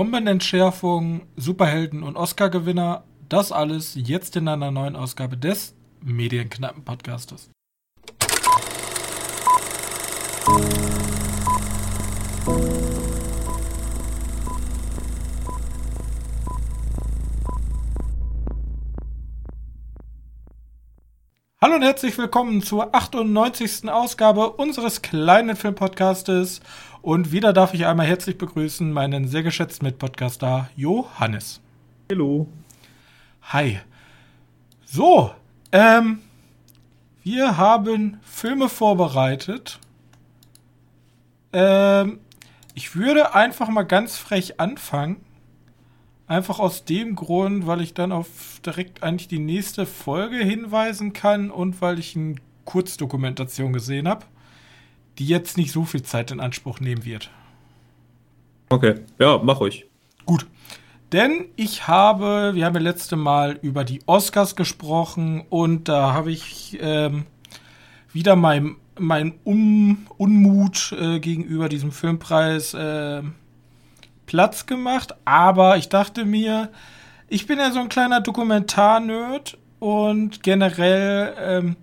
Bombenentschärfung, Superhelden und Oscar-Gewinner. Das alles jetzt in einer neuen Ausgabe des Medienknappen-Podcastes. Hallo und herzlich willkommen zur 98. Ausgabe unseres kleinen Filmpodcastes. Und wieder darf ich einmal herzlich begrüßen meinen sehr geschätzten Mitpodcaster Johannes. Hallo. Hi. So, ähm, wir haben Filme vorbereitet. Ähm, ich würde einfach mal ganz frech anfangen Einfach aus dem Grund, weil ich dann auf direkt eigentlich die nächste Folge hinweisen kann und weil ich eine Kurzdokumentation gesehen habe, die jetzt nicht so viel Zeit in Anspruch nehmen wird. Okay, ja, mach euch. Gut. Denn ich habe, wir haben ja letzte Mal über die Oscars gesprochen und da habe ich ähm, wieder mein, mein Un Unmut äh, gegenüber diesem Filmpreis äh, Platz gemacht, aber ich dachte mir, ich bin ja so ein kleiner Dokumentar-Nerd und generell, ähm,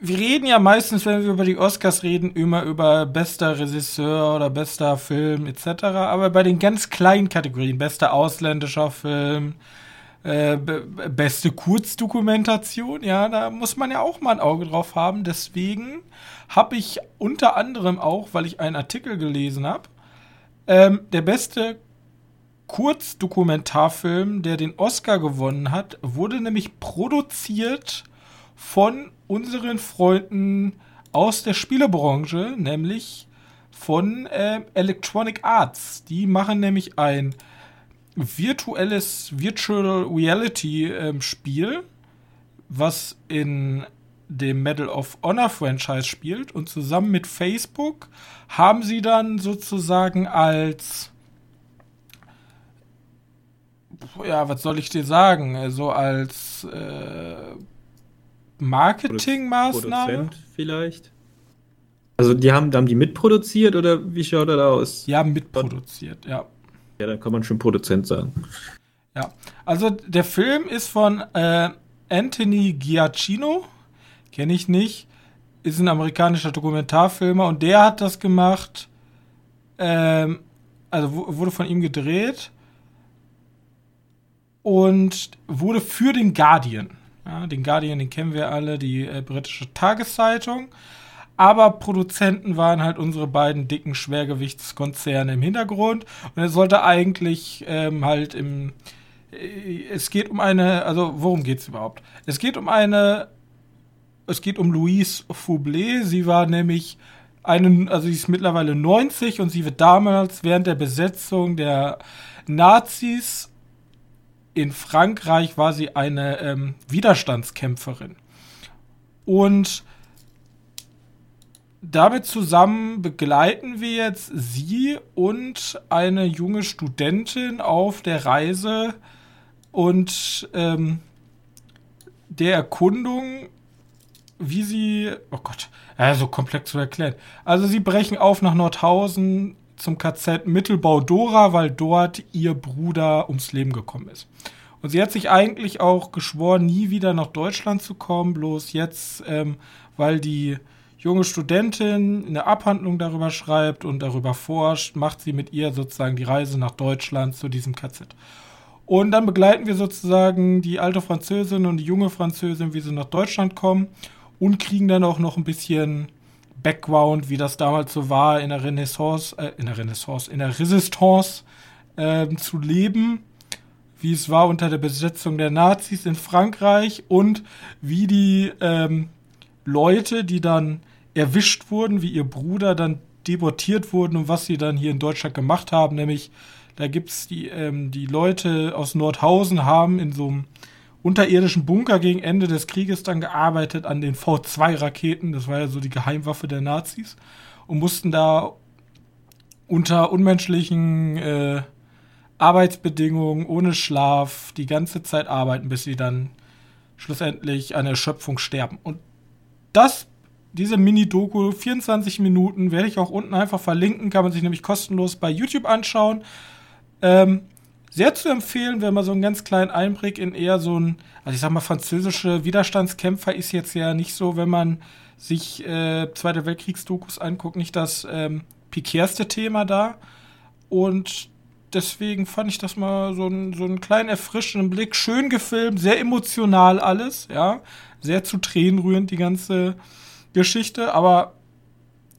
wir reden ja meistens, wenn wir über die Oscars reden, immer über bester Regisseur oder bester Film etc. Aber bei den ganz kleinen Kategorien, bester ausländischer Film, äh, beste Kurzdokumentation, ja, da muss man ja auch mal ein Auge drauf haben. Deswegen habe ich unter anderem auch, weil ich einen Artikel gelesen habe, ähm, der beste Kurzdokumentarfilm, der den Oscar gewonnen hat, wurde nämlich produziert von unseren Freunden aus der Spielebranche, nämlich von äh, Electronic Arts. Die machen nämlich ein virtuelles Virtual Reality äh, Spiel, was in dem Medal of Honor Franchise spielt und zusammen mit Facebook haben sie dann sozusagen als ja, was soll ich dir sagen? Also als äh, Marketingmaßnahme. Produzent vielleicht. Also die haben, haben die mitproduziert oder wie schaut das aus? Die haben mitproduziert, ja. Ja, dann kann man schon Produzent sagen. Ja, also der Film ist von äh, Anthony Giacchino Kenne ich nicht. Ist ein amerikanischer Dokumentarfilmer und der hat das gemacht. Ähm, also wurde von ihm gedreht und wurde für den Guardian. Ja, den Guardian, den kennen wir alle, die äh, britische Tageszeitung. Aber Produzenten waren halt unsere beiden dicken Schwergewichtskonzerne im Hintergrund. Und er sollte eigentlich ähm, halt im. Äh, es geht um eine. Also, worum geht es überhaupt? Es geht um eine es geht um Louise Foublé. Sie war nämlich einen, also sie ist mittlerweile 90 und sie wird damals während der Besetzung der Nazis in Frankreich war sie eine ähm, Widerstandskämpferin. Und damit zusammen begleiten wir jetzt sie und eine junge Studentin auf der Reise und ähm, der Erkundung wie sie, oh Gott, ja, so komplex zu erklären. Also sie brechen auf nach Nordhausen zum KZ Mittelbau Dora, weil dort ihr Bruder ums Leben gekommen ist. Und sie hat sich eigentlich auch geschworen, nie wieder nach Deutschland zu kommen, bloß jetzt, ähm, weil die junge Studentin eine Abhandlung darüber schreibt und darüber forscht, macht sie mit ihr sozusagen die Reise nach Deutschland zu diesem KZ. Und dann begleiten wir sozusagen die alte Französin und die junge Französin, wie sie nach Deutschland kommen und kriegen dann auch noch ein bisschen Background, wie das damals so war, in der Renaissance, äh, in der Renaissance, in der Resistance äh, zu leben, wie es war unter der Besetzung der Nazis in Frankreich und wie die ähm, Leute, die dann erwischt wurden, wie ihr Bruder dann deportiert wurden und was sie dann hier in Deutschland gemacht haben, nämlich da gibt es die, ähm, die Leute aus Nordhausen haben in so einem unterirdischen Bunker gegen Ende des Krieges dann gearbeitet an den V2-Raketen. Das war ja so die Geheimwaffe der Nazis. Und mussten da unter unmenschlichen äh, Arbeitsbedingungen, ohne Schlaf, die ganze Zeit arbeiten, bis sie dann schlussendlich an Erschöpfung sterben. Und das diese Mini-Doku, 24 Minuten, werde ich auch unten einfach verlinken, kann man sich nämlich kostenlos bei YouTube anschauen. Ähm, sehr zu empfehlen, wenn man so einen ganz kleinen Einblick in eher so ein, also ich sag mal, französische Widerstandskämpfer ist jetzt ja nicht so, wenn man sich äh, Zweite Weltkriegsdokus anguckt, nicht das ähm, pikärste Thema da. Und deswegen fand ich das mal so, ein, so einen kleinen erfrischenden Blick. Schön gefilmt, sehr emotional alles, ja. Sehr zu Tränen rührend, die ganze Geschichte. Aber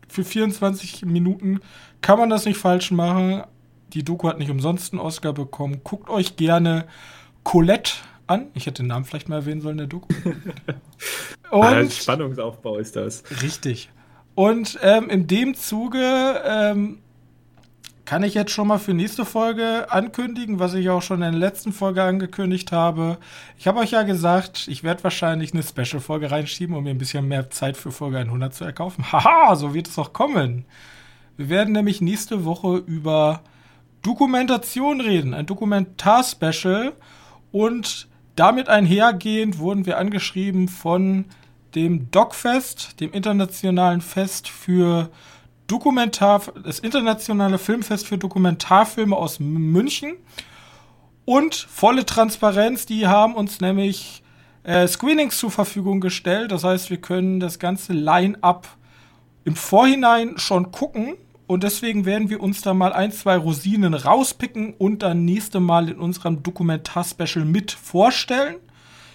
für 24 Minuten kann man das nicht falsch machen. Die Doku hat nicht umsonst einen Oscar bekommen. Guckt euch gerne Colette an. Ich hätte den Namen vielleicht mal erwähnen sollen, der Doku. Und, ah, Spannungsaufbau ist das. Richtig. Und ähm, in dem Zuge ähm, kann ich jetzt schon mal für nächste Folge ankündigen, was ich auch schon in der letzten Folge angekündigt habe. Ich habe euch ja gesagt, ich werde wahrscheinlich eine Special-Folge reinschieben, um mir ein bisschen mehr Zeit für Folge 100 zu erkaufen. Haha, so wird es auch kommen. Wir werden nämlich nächste Woche über Dokumentation reden, ein Dokumentar-Special. Und damit einhergehend wurden wir angeschrieben von dem DocFest, dem internationalen Fest für Dokumentar, das internationale Filmfest für Dokumentarfilme aus München. Und volle Transparenz, die haben uns nämlich äh, Screenings zur Verfügung gestellt. Das heißt, wir können das ganze Line-up im Vorhinein schon gucken und deswegen werden wir uns da mal ein, zwei Rosinen rauspicken und dann nächste Mal in unserem Dokumentar-Special mit vorstellen.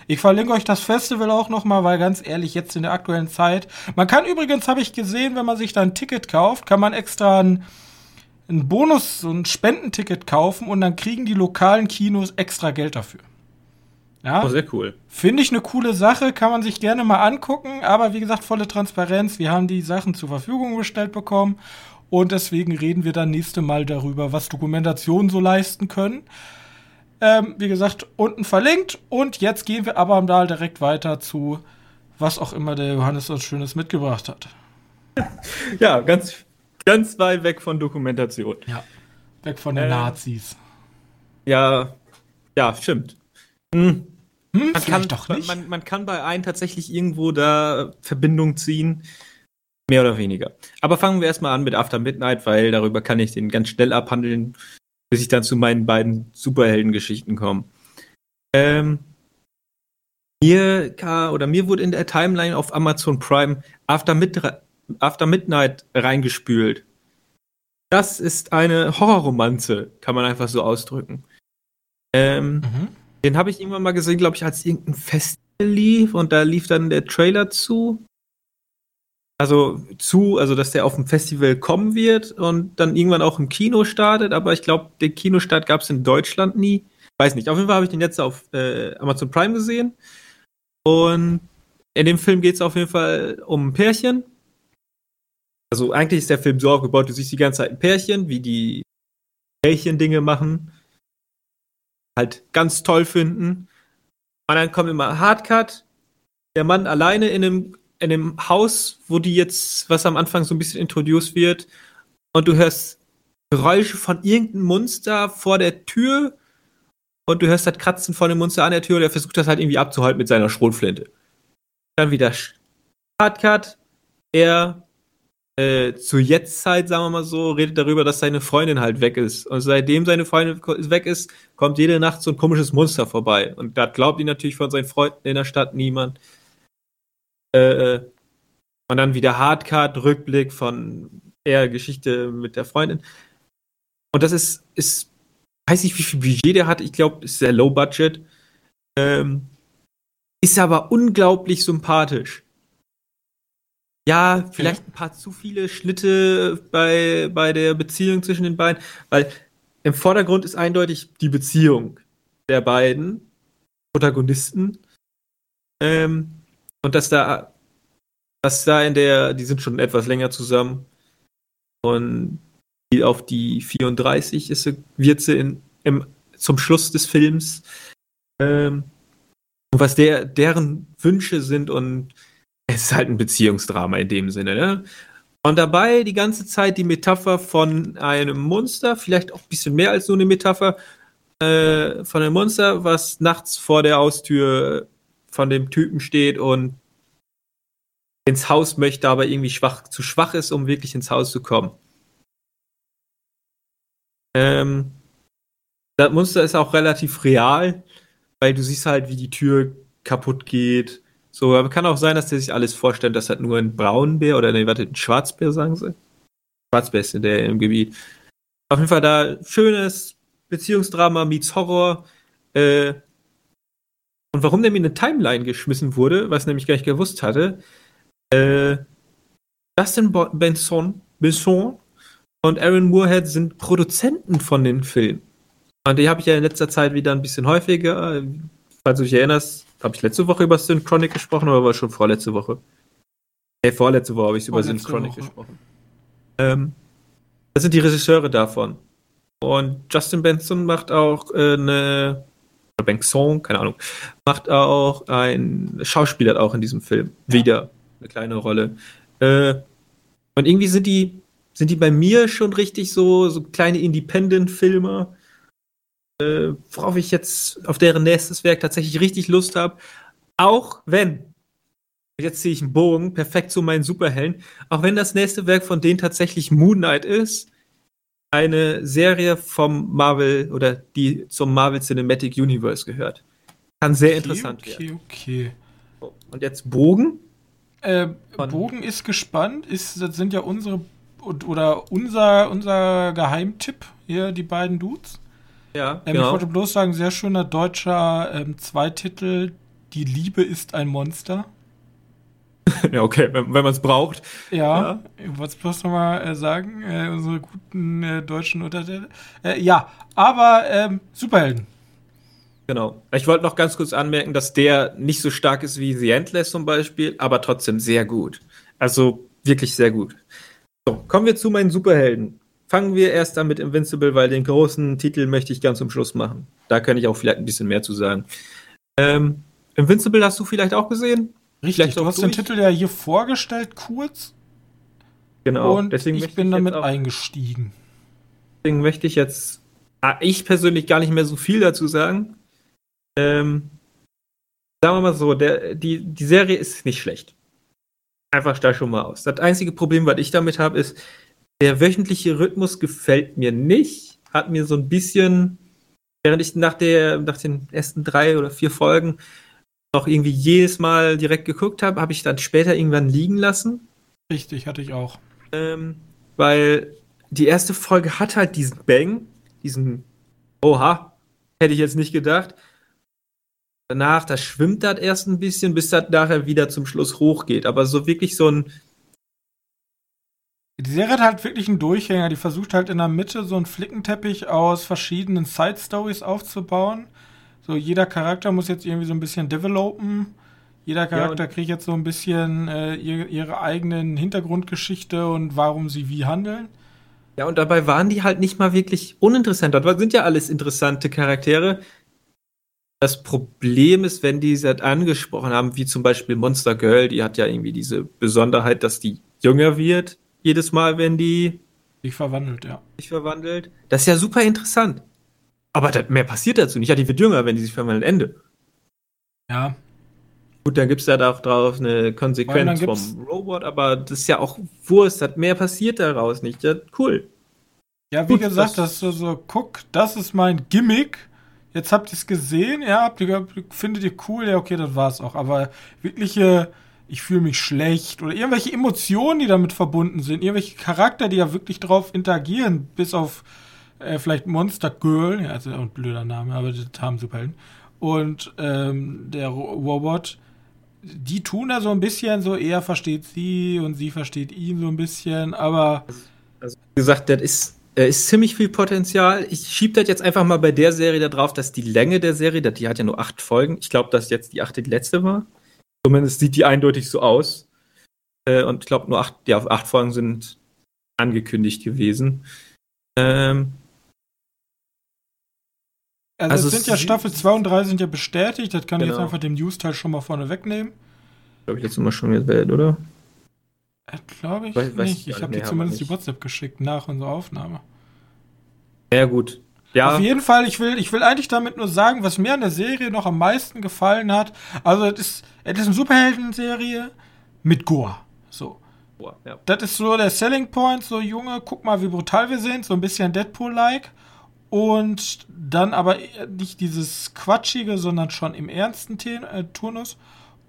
Ich verlinke euch das Festival auch nochmal, weil ganz ehrlich, jetzt in der aktuellen Zeit. Man kann übrigens, habe ich gesehen, wenn man sich da ein Ticket kauft, kann man extra ein, ein Bonus, so ein Spendenticket kaufen und dann kriegen die lokalen Kinos extra Geld dafür. Ja, oh, sehr cool. Finde ich eine coole Sache, kann man sich gerne mal angucken, aber wie gesagt, volle Transparenz. Wir haben die Sachen zur Verfügung gestellt bekommen und deswegen reden wir dann nächste Mal darüber, was Dokumentationen so leisten können. Ähm, wie gesagt, unten verlinkt. Und jetzt gehen wir aber mal direkt weiter zu, was auch immer der Johannes uns Schönes mitgebracht hat. Ja, ganz, ganz weit weg von Dokumentation. Ja, weg von den äh, Nazis. Ja, ja, stimmt. Hm. Hm, man, kann, doch nicht. Man, man kann bei einem tatsächlich irgendwo da Verbindung ziehen. Mehr oder weniger. Aber fangen wir erstmal an mit After Midnight, weil darüber kann ich den ganz schnell abhandeln, bis ich dann zu meinen beiden Superheldengeschichten komme. Ähm, mir oder mir wurde in der Timeline auf Amazon Prime After, Mid After Midnight reingespült. Das ist eine Horrorromanze, kann man einfach so ausdrücken. Ähm, mhm. Den habe ich irgendwann mal gesehen, glaube ich, als irgendein Festival lief und da lief dann der Trailer zu also zu, also dass der auf dem Festival kommen wird und dann irgendwann auch im Kino startet, aber ich glaube, den Kinostart gab es in Deutschland nie. Weiß nicht. Auf jeden Fall habe ich den jetzt auf äh, Amazon Prime gesehen. Und in dem Film geht es auf jeden Fall um ein Pärchen. Also eigentlich ist der Film so aufgebaut, du siehst die ganze Zeit ein Pärchen, wie die Pärchen-Dinge machen. Halt ganz toll finden. Und dann kommt immer Hardcut. Der Mann alleine in einem in dem Haus, wo die jetzt, was am Anfang so ein bisschen introduced wird, und du hörst Geräusche von irgendeinem Monster vor der Tür und du hörst das Kratzen von dem Monster an der Tür und er versucht das halt irgendwie abzuhalten mit seiner Schrotflinte. Dann wieder Hardcut. Er äh, zur Jetztzeit, sagen wir mal so, redet darüber, dass seine Freundin halt weg ist. Und seitdem seine Freundin weg ist, kommt jede Nacht so ein komisches Monster vorbei. Und das glaubt ihn natürlich von seinen Freunden in der Stadt niemand. Äh, und dann wieder Hardcard, Rückblick von eher Geschichte mit der Freundin. Und das ist, ist, weiß nicht, wie viel Budget der hat. Ich glaube, ist sehr low budget. Ähm, ist aber unglaublich sympathisch. Ja, vielleicht ein paar zu viele Schnitte bei, bei der Beziehung zwischen den beiden, weil im Vordergrund ist eindeutig die Beziehung der beiden Protagonisten. Ähm, und dass da, dass da in der, die sind schon etwas länger zusammen und auf die 34 ist sie, wird sie in, im, zum Schluss des Films ähm, und was der, deren Wünsche sind und es ist halt ein Beziehungsdrama in dem Sinne, ne? Und dabei die ganze Zeit die Metapher von einem Monster, vielleicht auch ein bisschen mehr als nur eine Metapher, äh, von einem Monster, was nachts vor der Haustür von dem Typen steht und ins Haus möchte, aber irgendwie schwach, zu schwach ist, um wirklich ins Haus zu kommen. Ähm, das Monster ist auch relativ real, weil du siehst halt, wie die Tür kaputt geht. So, aber kann auch sein, dass der sich alles vorstellt, dass das nur ein Braunbär oder nee, warte, ein Schwarzbär, sagen sie. Schwarzbär ist der im Gebiet. Auf jeden Fall da schönes Beziehungsdrama meets Horror. Äh, und warum der mir eine Timeline geschmissen wurde, was nämlich gar nicht gewusst hatte, äh, Dustin Benson, Benson und Aaron Moorhead sind Produzenten von den Filmen. Und die habe ich ja in letzter Zeit wieder ein bisschen häufiger. Falls du dich erinnerst, habe ich letzte Woche über Synchronic gesprochen oder war schon vorletzte Woche? Nee, vorletzte Woche habe ich über Synchronic Woche. gesprochen. Ähm, das sind die Regisseure davon. Und Justin Benson macht auch äh, eine oder Benson, keine Ahnung, macht auch ein Schauspieler auch in diesem Film. Wieder eine kleine Rolle. Äh, und irgendwie sind die sind die bei mir schon richtig so, so kleine Independent-Filme, äh, worauf ich jetzt auf deren nächstes Werk tatsächlich richtig Lust habe. Auch wenn, jetzt ziehe ich einen Bogen, perfekt zu meinen Superhelden, auch wenn das nächste Werk von denen tatsächlich Moon Knight ist, eine Serie vom Marvel oder die zum Marvel Cinematic Universe gehört. Kann sehr okay, interessant okay, werden. Okay, okay. Und jetzt Bogen? Äh, Bogen ist gespannt. Ist, das sind ja unsere oder unser, unser Geheimtipp hier, die beiden Dudes. Ja, ähm, genau. Ich wollte bloß sagen, sehr schöner deutscher ähm, Zweititel, Die Liebe ist ein Monster. ja, okay, wenn, wenn man es braucht. Ja, ja. ich wollte es bloß nochmal äh, sagen, äh, unsere guten äh, deutschen Untertitel. Äh, ja, aber ähm, Superhelden. Genau. Ich wollte noch ganz kurz anmerken, dass der nicht so stark ist wie The Endless zum Beispiel, aber trotzdem sehr gut. Also wirklich sehr gut. So, kommen wir zu meinen Superhelden. Fangen wir erst an mit Invincible, weil den großen Titel möchte ich ganz zum Schluss machen. Da kann ich auch vielleicht ein bisschen mehr zu sagen. Ähm, Invincible hast du vielleicht auch gesehen? Richtig, du hast durch? den Titel ja hier vorgestellt, kurz. Genau, und deswegen ich bin damit auch, eingestiegen. Deswegen möchte ich jetzt, ah, ich persönlich gar nicht mehr so viel dazu sagen. Ähm, sagen wir mal so, der, die, die Serie ist nicht schlecht einfach da schon mal aus. Das einzige Problem, was ich damit habe, ist, der wöchentliche Rhythmus gefällt mir nicht. Hat mir so ein bisschen, während ich nach, der, nach den ersten drei oder vier Folgen noch irgendwie jedes Mal direkt geguckt habe, habe ich dann später irgendwann liegen lassen. Richtig, hatte ich auch. Ähm, weil die erste Folge hat halt diesen Bang, diesen Oha, hätte ich jetzt nicht gedacht danach, das schwimmt das erst ein bisschen, bis das nachher wieder zum Schluss hochgeht. Aber so wirklich so ein. Die Serie hat halt wirklich einen Durchhänger. Die versucht halt in der Mitte so einen Flickenteppich aus verschiedenen Side-Stories aufzubauen. So, jeder Charakter muss jetzt irgendwie so ein bisschen developen. Jeder Charakter ja, kriegt jetzt so ein bisschen äh, ihre, ihre eigenen Hintergrundgeschichte und warum sie wie handeln. Ja, und dabei waren die halt nicht mal wirklich uninteressant. Das sind ja alles interessante Charaktere, das Problem ist, wenn die es halt angesprochen haben, wie zum Beispiel Monster Girl, die hat ja irgendwie diese Besonderheit, dass die jünger wird, jedes Mal, wenn die sich verwandelt, ja. Sich verwandelt. Das ist ja super interessant. Aber das, mehr passiert dazu nicht. Ja, die wird jünger, wenn die sich verwandelt. Ende. Ja. Gut, dann gibt es ja da auch drauf eine Konsequenz vom Robot, aber das ist ja auch Wurst, hat mehr passiert daraus nicht. Ja, cool. Ja, wie Gut, gesagt, das, das so, so, guck, das ist mein Gimmick jetzt habt ihr es gesehen, ja, habt ihr, findet ihr cool, ja, okay, das war's auch. Aber wirkliche, ich fühle mich schlecht oder irgendwelche Emotionen, die damit verbunden sind, irgendwelche Charakter, die ja wirklich drauf interagieren, bis auf äh, vielleicht Monster Girl, ja, ist ja auch ein blöder Name, aber das haben Superhelden. Und ähm, der Robot, die tun da so ein bisschen so, er versteht sie und sie versteht ihn so ein bisschen, aber. Also, wie gesagt, das ist äh, ist ziemlich viel Potenzial. Ich schiebe das jetzt einfach mal bei der Serie da drauf, dass die Länge der Serie, die hat ja nur acht Folgen. Ich glaube, dass jetzt die achte die letzte war. Zumindest sieht die eindeutig so aus. Äh, und ich glaube, nur acht, ja, acht Folgen sind angekündigt gewesen. Ähm, also, also es sind ja Staffel 2 und 3 sind ja bestätigt. Das kann genau. ich jetzt genau. einfach dem News-Teil schon mal vorne wegnehmen. Glaube ich jetzt immer schon gewählt, oder? Glaube ich weiß, nicht. Weiß ich, ich habe dir zumindest die WhatsApp geschickt nach unserer Aufnahme. Ja, gut. Ja. Auf jeden Fall, ich will, ich will eigentlich damit nur sagen, was mir an der Serie noch am meisten gefallen hat. Also, es ist, es ist eine Superhelden-Serie mit Gore. So. Boah, ja. Das ist so der Selling Point, so Junge, guck mal, wie brutal wir sind, so ein bisschen Deadpool-like. Und dann aber nicht dieses Quatschige, sondern schon im ernsten Ten äh, Turnus.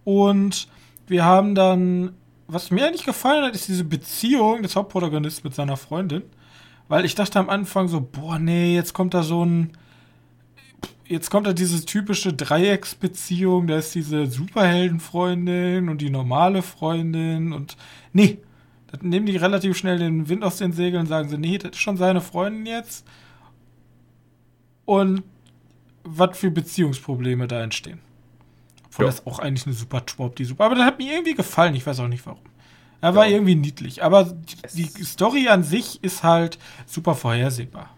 Und wir haben dann, was mir nicht gefallen hat, ist diese Beziehung des Hauptprotagonisten mit seiner Freundin. Weil ich dachte am Anfang so, boah, nee, jetzt kommt da so ein. Jetzt kommt da diese typische Dreiecksbeziehung, da ist diese Superheldenfreundin und die normale Freundin und. Nee, dann nehmen die relativ schnell den Wind aus den Segeln und sagen so, nee, das ist schon seine Freundin jetzt. Und was für Beziehungsprobleme da entstehen. Obwohl Ja. das auch eigentlich eine super Trope, die super. Aber das hat mir irgendwie gefallen, ich weiß auch nicht warum. Er war Ja. irgendwie niedlich. Aber die, die Story an sich ist halt super vorhersehbar.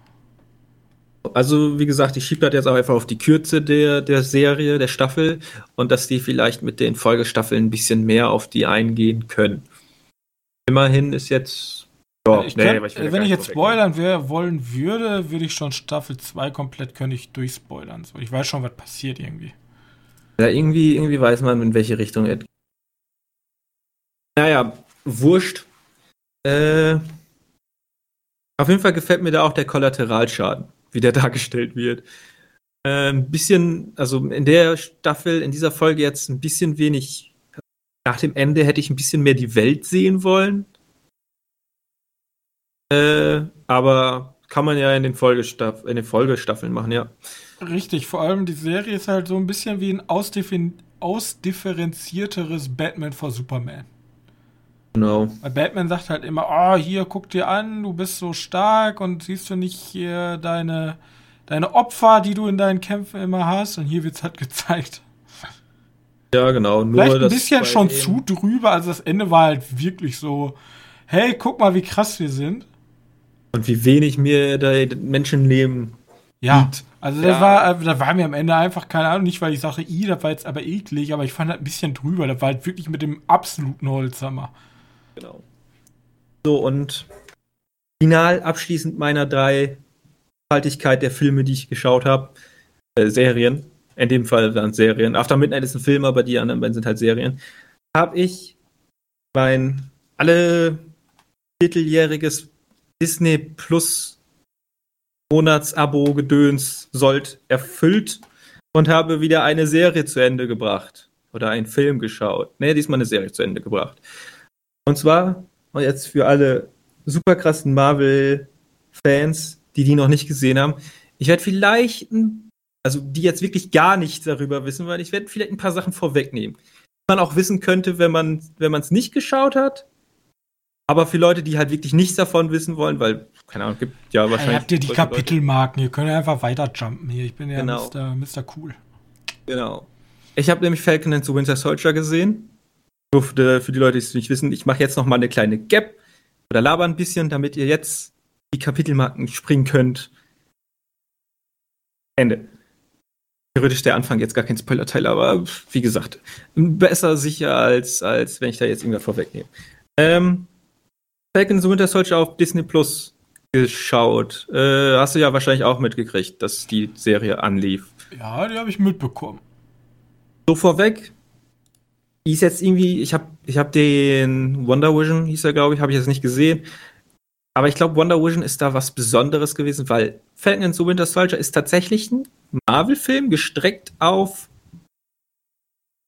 Also, wie gesagt, ich schiebe das jetzt auch einfach auf die Kürze der, der Serie, der Staffel und dass die vielleicht mit den Folgestaffeln ein bisschen mehr auf die eingehen können. Immerhin ist jetzt. Ja, ich nee, könnt, ja wenn ich jetzt spoilern wär, wollen würde, würde ich schon Staffel 2 komplett können ich durchspoilern. So, ich weiß schon, was passiert irgendwie. Ja, irgendwie, irgendwie weiß man, in welche Richtung er. Naja, wurscht. Äh, auf jeden Fall gefällt mir da auch der Kollateralschaden, wie der dargestellt wird. Äh, ein bisschen, also in der Staffel, in dieser Folge jetzt ein bisschen wenig. Nach dem Ende hätte ich ein bisschen mehr die Welt sehen wollen. Äh, aber kann man ja in den, Folgestaff in den Folgestaffeln machen, ja. Richtig, vor allem die Serie ist halt so ein bisschen wie ein ausdiffer- ausdifferenzierteres Batman vor Superman. Genau. Weil Batman sagt halt immer, oh, hier, guck dir an, du bist so stark und siehst du nicht hier deine, deine Opfer, die du in deinen Kämpfen immer hast. Und hier wird's halt gezeigt. Ja, genau. Nur Vielleicht ein bisschen schon zu drüber. Also das Ende war halt wirklich so, hey, guck mal, wie krass wir sind. Und wie wenig mir da Menschenleben. Ja, Liegt. also das Ja. war, äh, da war mir am Ende einfach, keine Ahnung, nicht weil ich sage, i, das war jetzt aber eklig, aber ich fand das ein bisschen drüber. Das war halt wirklich mit dem absoluten Holzhammer. Genau. So, und final abschließend meiner drei Haltigkeit der Filme, die ich geschaut habe. Äh, Serien. In dem Fall dann Serien. After Midnight ist ein Film, aber die anderen beiden sind halt Serien. Habe ich mein alle vierteljähriges Disney Plus Monatsabo gedöns sollt erfüllt und habe wieder eine Serie zu Ende gebracht. Oder einen Film geschaut. Nee, diesmal eine Serie zu Ende gebracht. Und zwar, und jetzt für alle super krassen Marvel-Fans, die die noch nicht gesehen haben, ich werde vielleicht, also die jetzt wirklich gar nichts darüber wissen, weil ich werde vielleicht ein paar Sachen vorwegnehmen. Man auch wissen könnte, wenn man wenn es nicht geschaut hat. Aber für Leute, die halt wirklich nichts davon wissen wollen, weil, keine Ahnung, gibt ja wahrscheinlich. habt ihr die Kapitelmarken? Ihr könnt ja einfach weiter jumpen hier. Ich bin ja Genau. Mr. Mr. Cool. Genau. Ich habe nämlich Falcon and the Winter Soldier gesehen. Nur für die, für die Leute, die es nicht wissen, ich mache jetzt noch mal eine kleine Gap oder laber ein bisschen, damit ihr jetzt die Kapitelmarken springen könnt. Ende. Theoretisch der Anfang jetzt gar kein Spoiler-Teil, aber wie gesagt, besser sicher als, als wenn ich da jetzt irgendwas vorwegnehme. Ähm, Falcon and the Winter Soldier auf Disney Plus geschaut. Äh, hast du ja wahrscheinlich auch mitgekriegt, dass die Serie anlief. Ja, die habe ich mitbekommen. so vorweg. Die ist jetzt irgendwie, ich habe ich hab den Wonder Vision, hieß er, glaube ich, habe ich jetzt nicht gesehen. Aber ich glaube, Wonder Vision ist da was Besonderes gewesen, weil Falcon and the Winter Soldier ist tatsächlich ein Marvel-Film, gestreckt auf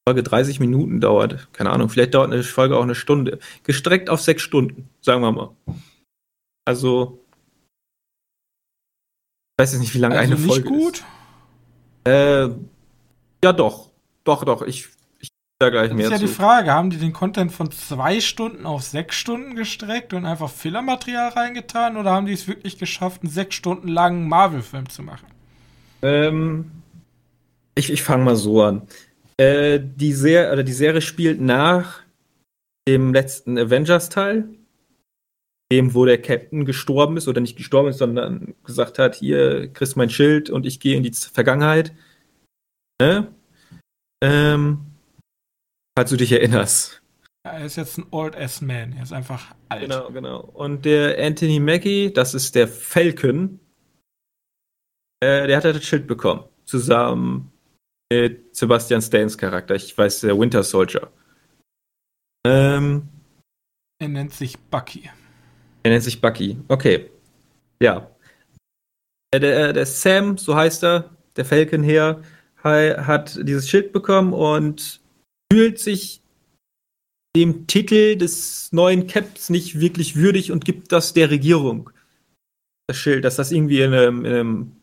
Folge 30 Minuten dauert. Keine Ahnung, vielleicht dauert eine Folge auch eine Stunde. Gestreckt auf sechs Stunden, sagen wir mal. Also, ich weiß jetzt nicht, wie lange Also eine nicht Folge gut. ist. Äh, ja, doch. Doch, doch. Ich, ich da gleich Das mehr ist ja zu. die Frage, haben die den Content von zwei Stunden auf sechs Stunden gestreckt und einfach Fillermaterial reingetan oder haben die es wirklich geschafft, einen sechs Stunden langen Marvel-Film zu machen? Ähm, ich ich fange mal so an. Äh, die, Ser oder die Serie spielt nach dem letzten Avengers-Teil, dem, wo der Captain gestorben ist oder nicht gestorben ist, sondern gesagt hat, hier kriegst mein Schild und ich gehe in die Vergangenheit. Ne? Ähm, falls du dich erinnerst. Ja, er ist jetzt ein Old-Ass-Man. Er ist einfach alt. Genau, genau. Und der Anthony Mackie, das ist der Falcon, äh, der hat halt das Schild bekommen. Zusammen Sebastian Stans Charakter. Ich weiß, der Winter Soldier. Ähm, Er nennt sich Bucky. er nennt sich Bucky. Okay. Ja. Äh, Der, der Sam, so heißt er, der Falcon her, ha- hat dieses Schild bekommen und fühlt sich dem Titel des neuen Caps nicht wirklich würdig und gibt das der Regierung. Das Schild, dass das irgendwie in einem, in einem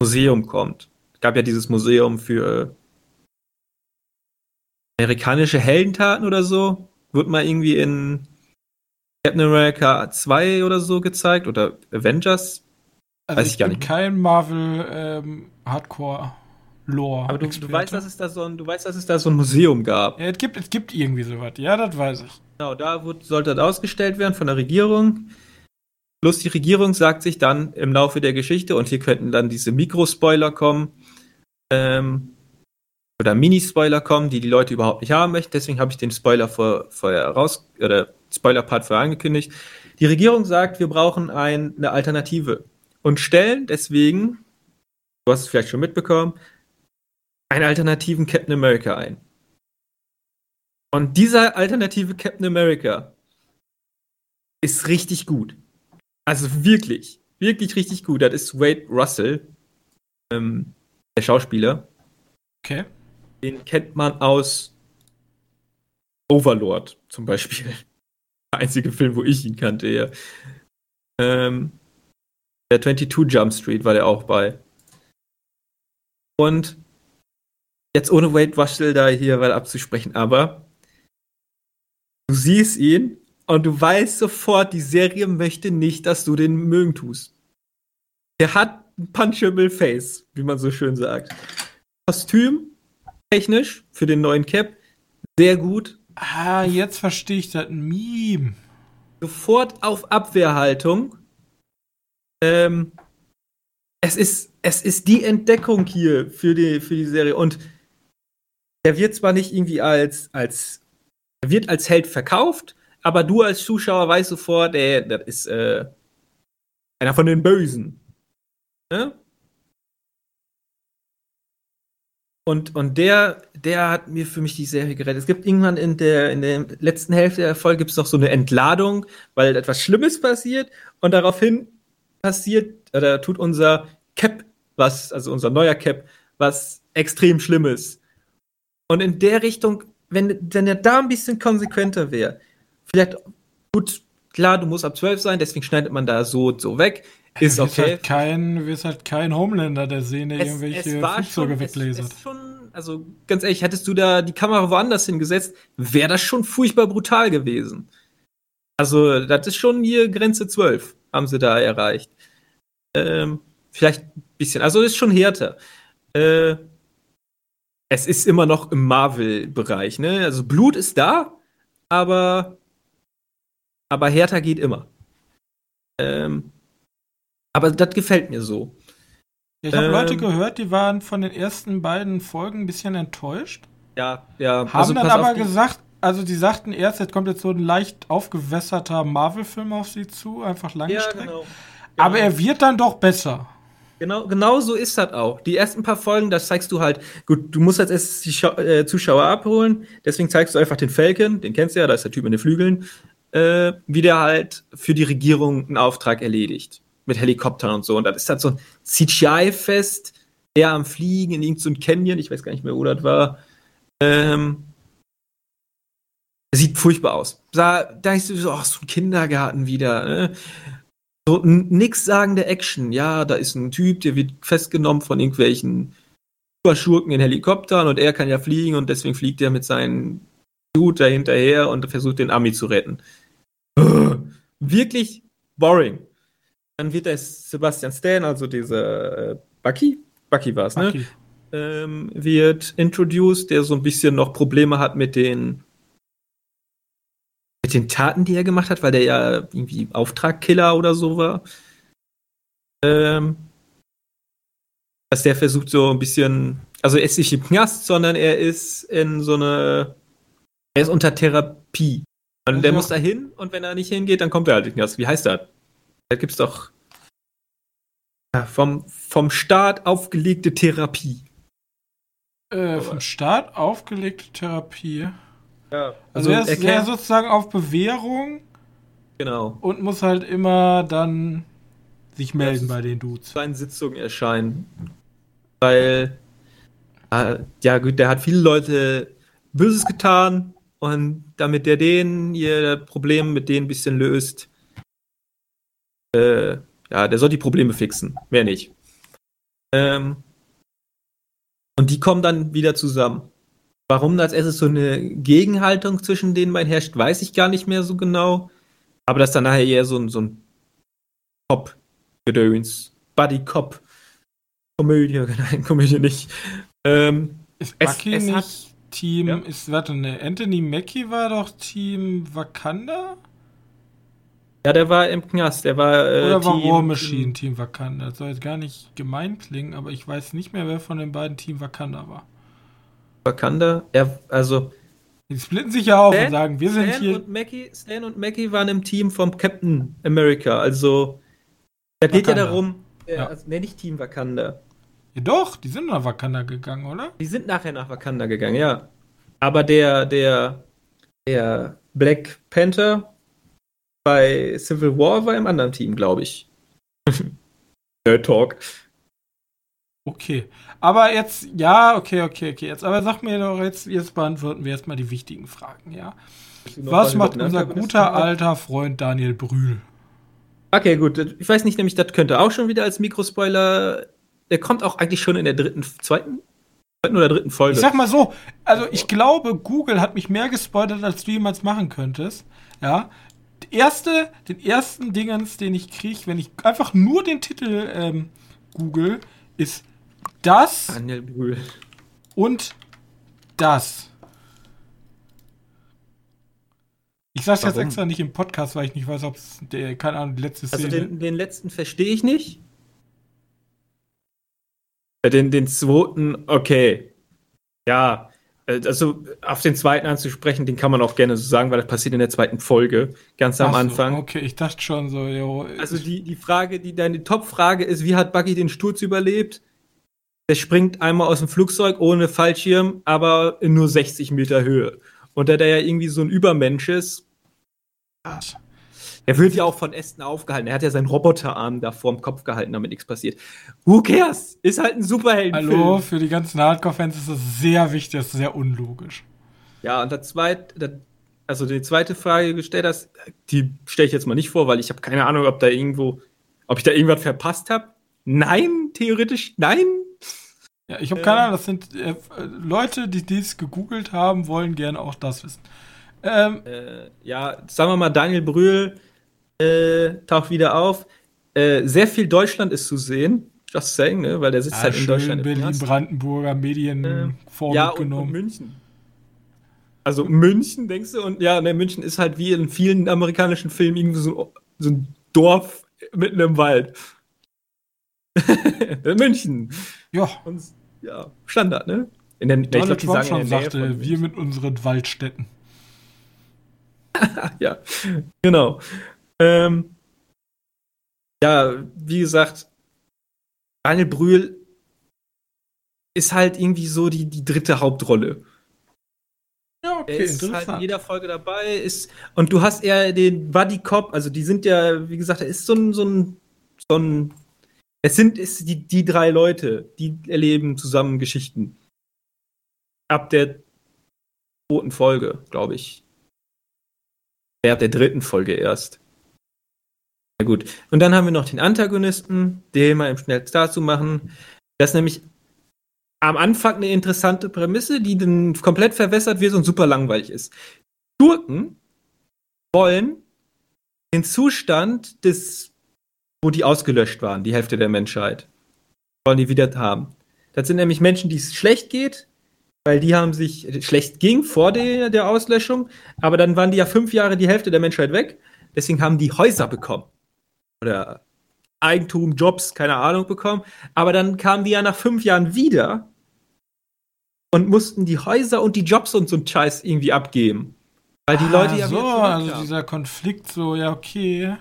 Museum kommt. Es gab ja dieses Museum für amerikanische Heldentaten oder so. Wird mal irgendwie in Captain America 2 oder so gezeigt oder Avengers. Also Weiß ich, ich gar bin nicht. kein Marvel ähm, Hardcore Lore. Aber du, du weißt, dass es da so ein, du weißt, dass es da so ein Museum gab. ja, es gibt, es gibt irgendwie sowas. Ja, das weiß ich. Genau, da wird, sollte das ausgestellt werden von der Regierung. Plus die Regierung sagt sich dann im Laufe der Geschichte, und hier könnten dann diese Mikrospoiler kommen, ähm, oder Mini-Spoiler kommen, die die Leute überhaupt nicht haben möchten. Deswegen habe ich den Spoiler vor, vorher raus, oder Spoiler-Part vorher angekündigt. Die Regierung sagt, wir brauchen ein, eine Alternative und stellen deswegen, du hast es vielleicht schon mitbekommen, einen alternativen Captain America ein. Und dieser alternative Captain America ist richtig gut. Also wirklich, wirklich richtig gut. Das ist Wade Russell, ähm, der Schauspieler. Okay. Den kennt man aus Overlord zum Beispiel. Der einzige Film, wo ich ihn kannte, ja. Ähm, der 22 Jump Street war der auch bei. Und jetzt ohne Wade Russell da hier weil abzusprechen, aber du siehst ihn und du weißt sofort, die Serie möchte nicht, dass du den mögen tust. Der hat punchable Face, wie man so schön sagt. Kostüm, technisch, für den neuen Cap, sehr gut. Ah, jetzt verstehe ich das Meme. Sofort auf Abwehrhaltung. Ähm, es ist, es ist die Entdeckung hier für die, für die Serie. Und er wird zwar nicht irgendwie als, als, er wird als Held verkauft, aber du als Zuschauer weißt sofort, ey, das ist äh, einer von den Bösen. Ne? Und, und der, der hat mir für mich die Serie gerettet. Es gibt irgendwann in der, in der letzten Hälfte der Folge gibt's noch so eine Entladung, weil etwas Schlimmes passiert und daraufhin passiert, oder tut unser Cap was, also unser neuer Cap, was extrem Schlimmes. Und in der Richtung, wenn, wenn er da ein bisschen konsequenter wäre, vielleicht, gut, klar, du musst ab 12 sein, deswegen schneidet man da so und so weg. Ist okay. halt kein, bist halt kein Homelander, der Es- irgendwelche es war Flugzeuge schon, es, weglasert. es schon, also ganz ehrlich, hättest du da die Kamera woanders hingesetzt, wäre das schon furchtbar brutal gewesen. Also, das ist schon hier Grenze 12, haben sie da erreicht. Ähm, vielleicht ein bisschen, also ist schon härter. Äh, es ist immer noch im Marvel-Bereich, ne? Also Blut ist da, aber, aber härter geht immer. Ähm, aber das gefällt mir so. Ja, ich habe Ähm, Leute gehört, die waren von den ersten beiden Folgen ein bisschen enttäuscht. Ja, ja. Haben also dann aber gesagt, also die sagten erst, jetzt kommt jetzt so ein leicht aufgewässerter Marvel-Film auf sie zu, einfach Ja, langgestreckt. genau. Aber Genau. er wird dann doch besser. Genau, genau so ist das auch. Die ersten paar Folgen, das zeigst du halt, gut, du musst als erstes die Schau äh, Zuschauer abholen, deswegen zeigst du einfach den Falcon, den kennst du ja, da ist der Typ mit den Flügeln, äh, wie der halt für die Regierung einen Auftrag erledigt. Mit Helikoptern und so. Und das ist halt so ein CGI-Fest, der am Fliegen in irgendeinem Canyon, ich weiß gar nicht mehr, wo das war. Ähm, sieht furchtbar aus. Da, da ist so, ach, so ein Kindergarten wieder. Ne? So nix sagende Action. Ja, da ist ein Typ, der wird festgenommen von irgendwelchen Superschurken in Helikoptern und er kann ja fliegen und deswegen fliegt er mit seinen Dude da hinterher und versucht den Ami zu retten. Wirklich boring. Dann wird der Sebastian Stan, also dieser äh, Bucky, Bucky war es, ne? Bucky. ähm, wird introduced, der so ein bisschen noch Probleme hat mit den mit den Taten, die er gemacht hat, weil der ja irgendwie Auftragkiller oder so war. Ähm, dass der versucht so ein bisschen, also er ist nicht im Knast, sondern er ist in so eine, er ist unter Therapie. Und der Also- muss da hin und wenn er nicht hingeht, dann kommt er halt in den Knast. Wie heißt das? Da gibt's doch ja, vom, vom Staat aufgelegte Therapie. Äh, vom Staat aufgelegte Therapie. Ja, Also, er ist er sozusagen auf Bewährung genau. und muss halt immer dann sich melden bei den Dudes. seinen Sitzungen erscheinen. Weil, äh, ja gut, der hat viele Leute Böses getan und damit der denen ihr Problem mit denen ein bisschen löst, äh, ja, der soll die Probleme fixen, mehr nicht. Ähm, und die kommen dann wieder zusammen. Warum als erstes so eine Gegenhaltung zwischen denen beiden herrscht, weiß ich gar nicht mehr so genau. Aber das ist dann nachher eher so ein, so ein Cop-Gedöns. Buddy-Cop-Komödie, nein, Komödie nicht. Ähm, Ist Es- Bucky es nicht hat- Team, Ja. ist, warte, ne, Anthony Mackie war doch Team Wakanda? Ja, der war im Knast, der war äh, Oder war Team- War Machine Team Wakanda? Das soll jetzt gar nicht gemein klingen, aber ich weiß nicht mehr, wer von den beiden Team Wakanda war. Wakanda. Er, also Die splitten sich ja auf Stan- und sagen, wir sind Stan hier. und Mackie, Stan und Mackie waren im Team vom Captain America. Also da geht ja darum, äh, Ja. also, nee, nicht Team Wakanda. Ja, doch, die sind nach Wakanda gegangen, oder? Die sind nachher nach Wakanda gegangen, ja. Aber der, der, der Black Panther bei Civil War war im anderen Team, glaube ich. Nerd Talk. Okay. Aber jetzt, ja, okay, okay, okay. Jetzt, aber sag mir doch jetzt, jetzt beantworten wir jetzt mal die wichtigen Fragen, ja. Was macht unser guter alter Freund Daniel Brühl? Okay, gut. Ich weiß nicht, nämlich das könnte auch schon wieder als Mikrospoiler. Der kommt auch eigentlich schon in der dritten, zweiten, zweiten oder dritten Folge. Ich sag mal so, also ich glaube, Google hat mich mehr gespoilert, als du jemals machen könntest. Ja. Erste, den ersten Dingens, den ich kriege, wenn ich einfach nur den Titel ähm, google, ist das Daniel Brühl. und das. Ich sag's jetzt Warum? extra nicht im Podcast, weil ich nicht weiß, ob es der, keine Ahnung, die letzte Also Szene. den, den letzten verstehe ich nicht. Äh, Den, den zweiten, okay. Ja, also auf den zweiten anzusprechen, den kann man auch gerne so sagen, weil das passiert in der zweiten Folge, ganz am Ach so, Anfang. Okay, ich dachte schon so, jo, Also die, die Frage, die deine Top-Frage ist, wie hat Buggy den Sturz überlebt? Der springt einmal aus dem Flugzeug ohne Fallschirm, aber in nur 60 Meter Höhe. Und da der ja irgendwie so ein Übermensch ist, er wird ja auch von Ästen aufgehalten. Er hat ja seinen Roboterarm da vorm Kopf gehalten, damit nichts passiert. Who cares? Ist halt ein Superheldenfilm. Hallo, für die ganzen Hardcore-Fans ist das sehr wichtig, das ist sehr unlogisch. Ja, und das zweite, das, also die zweite Frage gestellt hast, die stelle ich jetzt mal nicht vor, weil ich habe keine Ahnung, ob da irgendwo, ob ich da irgendwas verpasst habe. Nein, theoretisch nein. Ja, ich habe keine Ahnung, das sind äh, Leute, die dies gegoogelt haben, wollen gerne auch das wissen. Ähm, Äh, ja, sagen wir mal, Daniel Brühl äh, taucht wieder auf. Äh, sehr viel Deutschland ist zu sehen. Just saying, ne? Weil der sitzt ja, halt in Deutschland. Berlin. Brandenburger Medien Vorbild ja, und, und. München. Also München, denkst du? Und ja, ne, München ist halt wie in vielen amerikanischen Filmen irgendwie so, so ein Dorf mitten im Wald. München. ja, Und ja, Standard, ne? In der, ich glaub, Donald die Trump sagen in der Nähe sagte, wir mit unseren Waldstädten. ja, genau. Ähm, ja, wie gesagt, Daniel Brühl ist halt irgendwie so die, die dritte Hauptrolle. Ja, Er okay, ist halt in jeder Folge dabei, ist, und du hast eher den Buddy Cop, also die sind ja, wie gesagt, er ist so ein, so ein, so ein, es sind ist die, die drei Leute, die erleben zusammen Geschichten. Ab der zweiten Folge, glaube ich. Ja, ab der dritten Folge erst. Na gut. Und dann haben wir noch den Antagonisten, den mal im schnellsten dazu machen. Das ist nämlich am Anfang eine interessante Prämisse, die dann komplett verwässert wird und super langweilig ist. Schurken wollen den Zustand des, wo die ausgelöscht waren, die Hälfte der Menschheit, wollen die wieder haben. Das sind nämlich Menschen, die es schlecht geht, weil die haben sich schlecht ging vor der, der Auslöschung, aber dann waren die ja fünf Jahre die Hälfte der Menschheit weg. Deswegen haben die Häuser bekommen. Oder Eigentum, Jobs, keine Ahnung bekommen. Aber dann kamen die ja nach fünf Jahren wieder und mussten die Häuser und die Jobs und so einen Scheiß irgendwie abgeben. Weil die Leute ja so, also dieser Konflikt, so, ja, okay.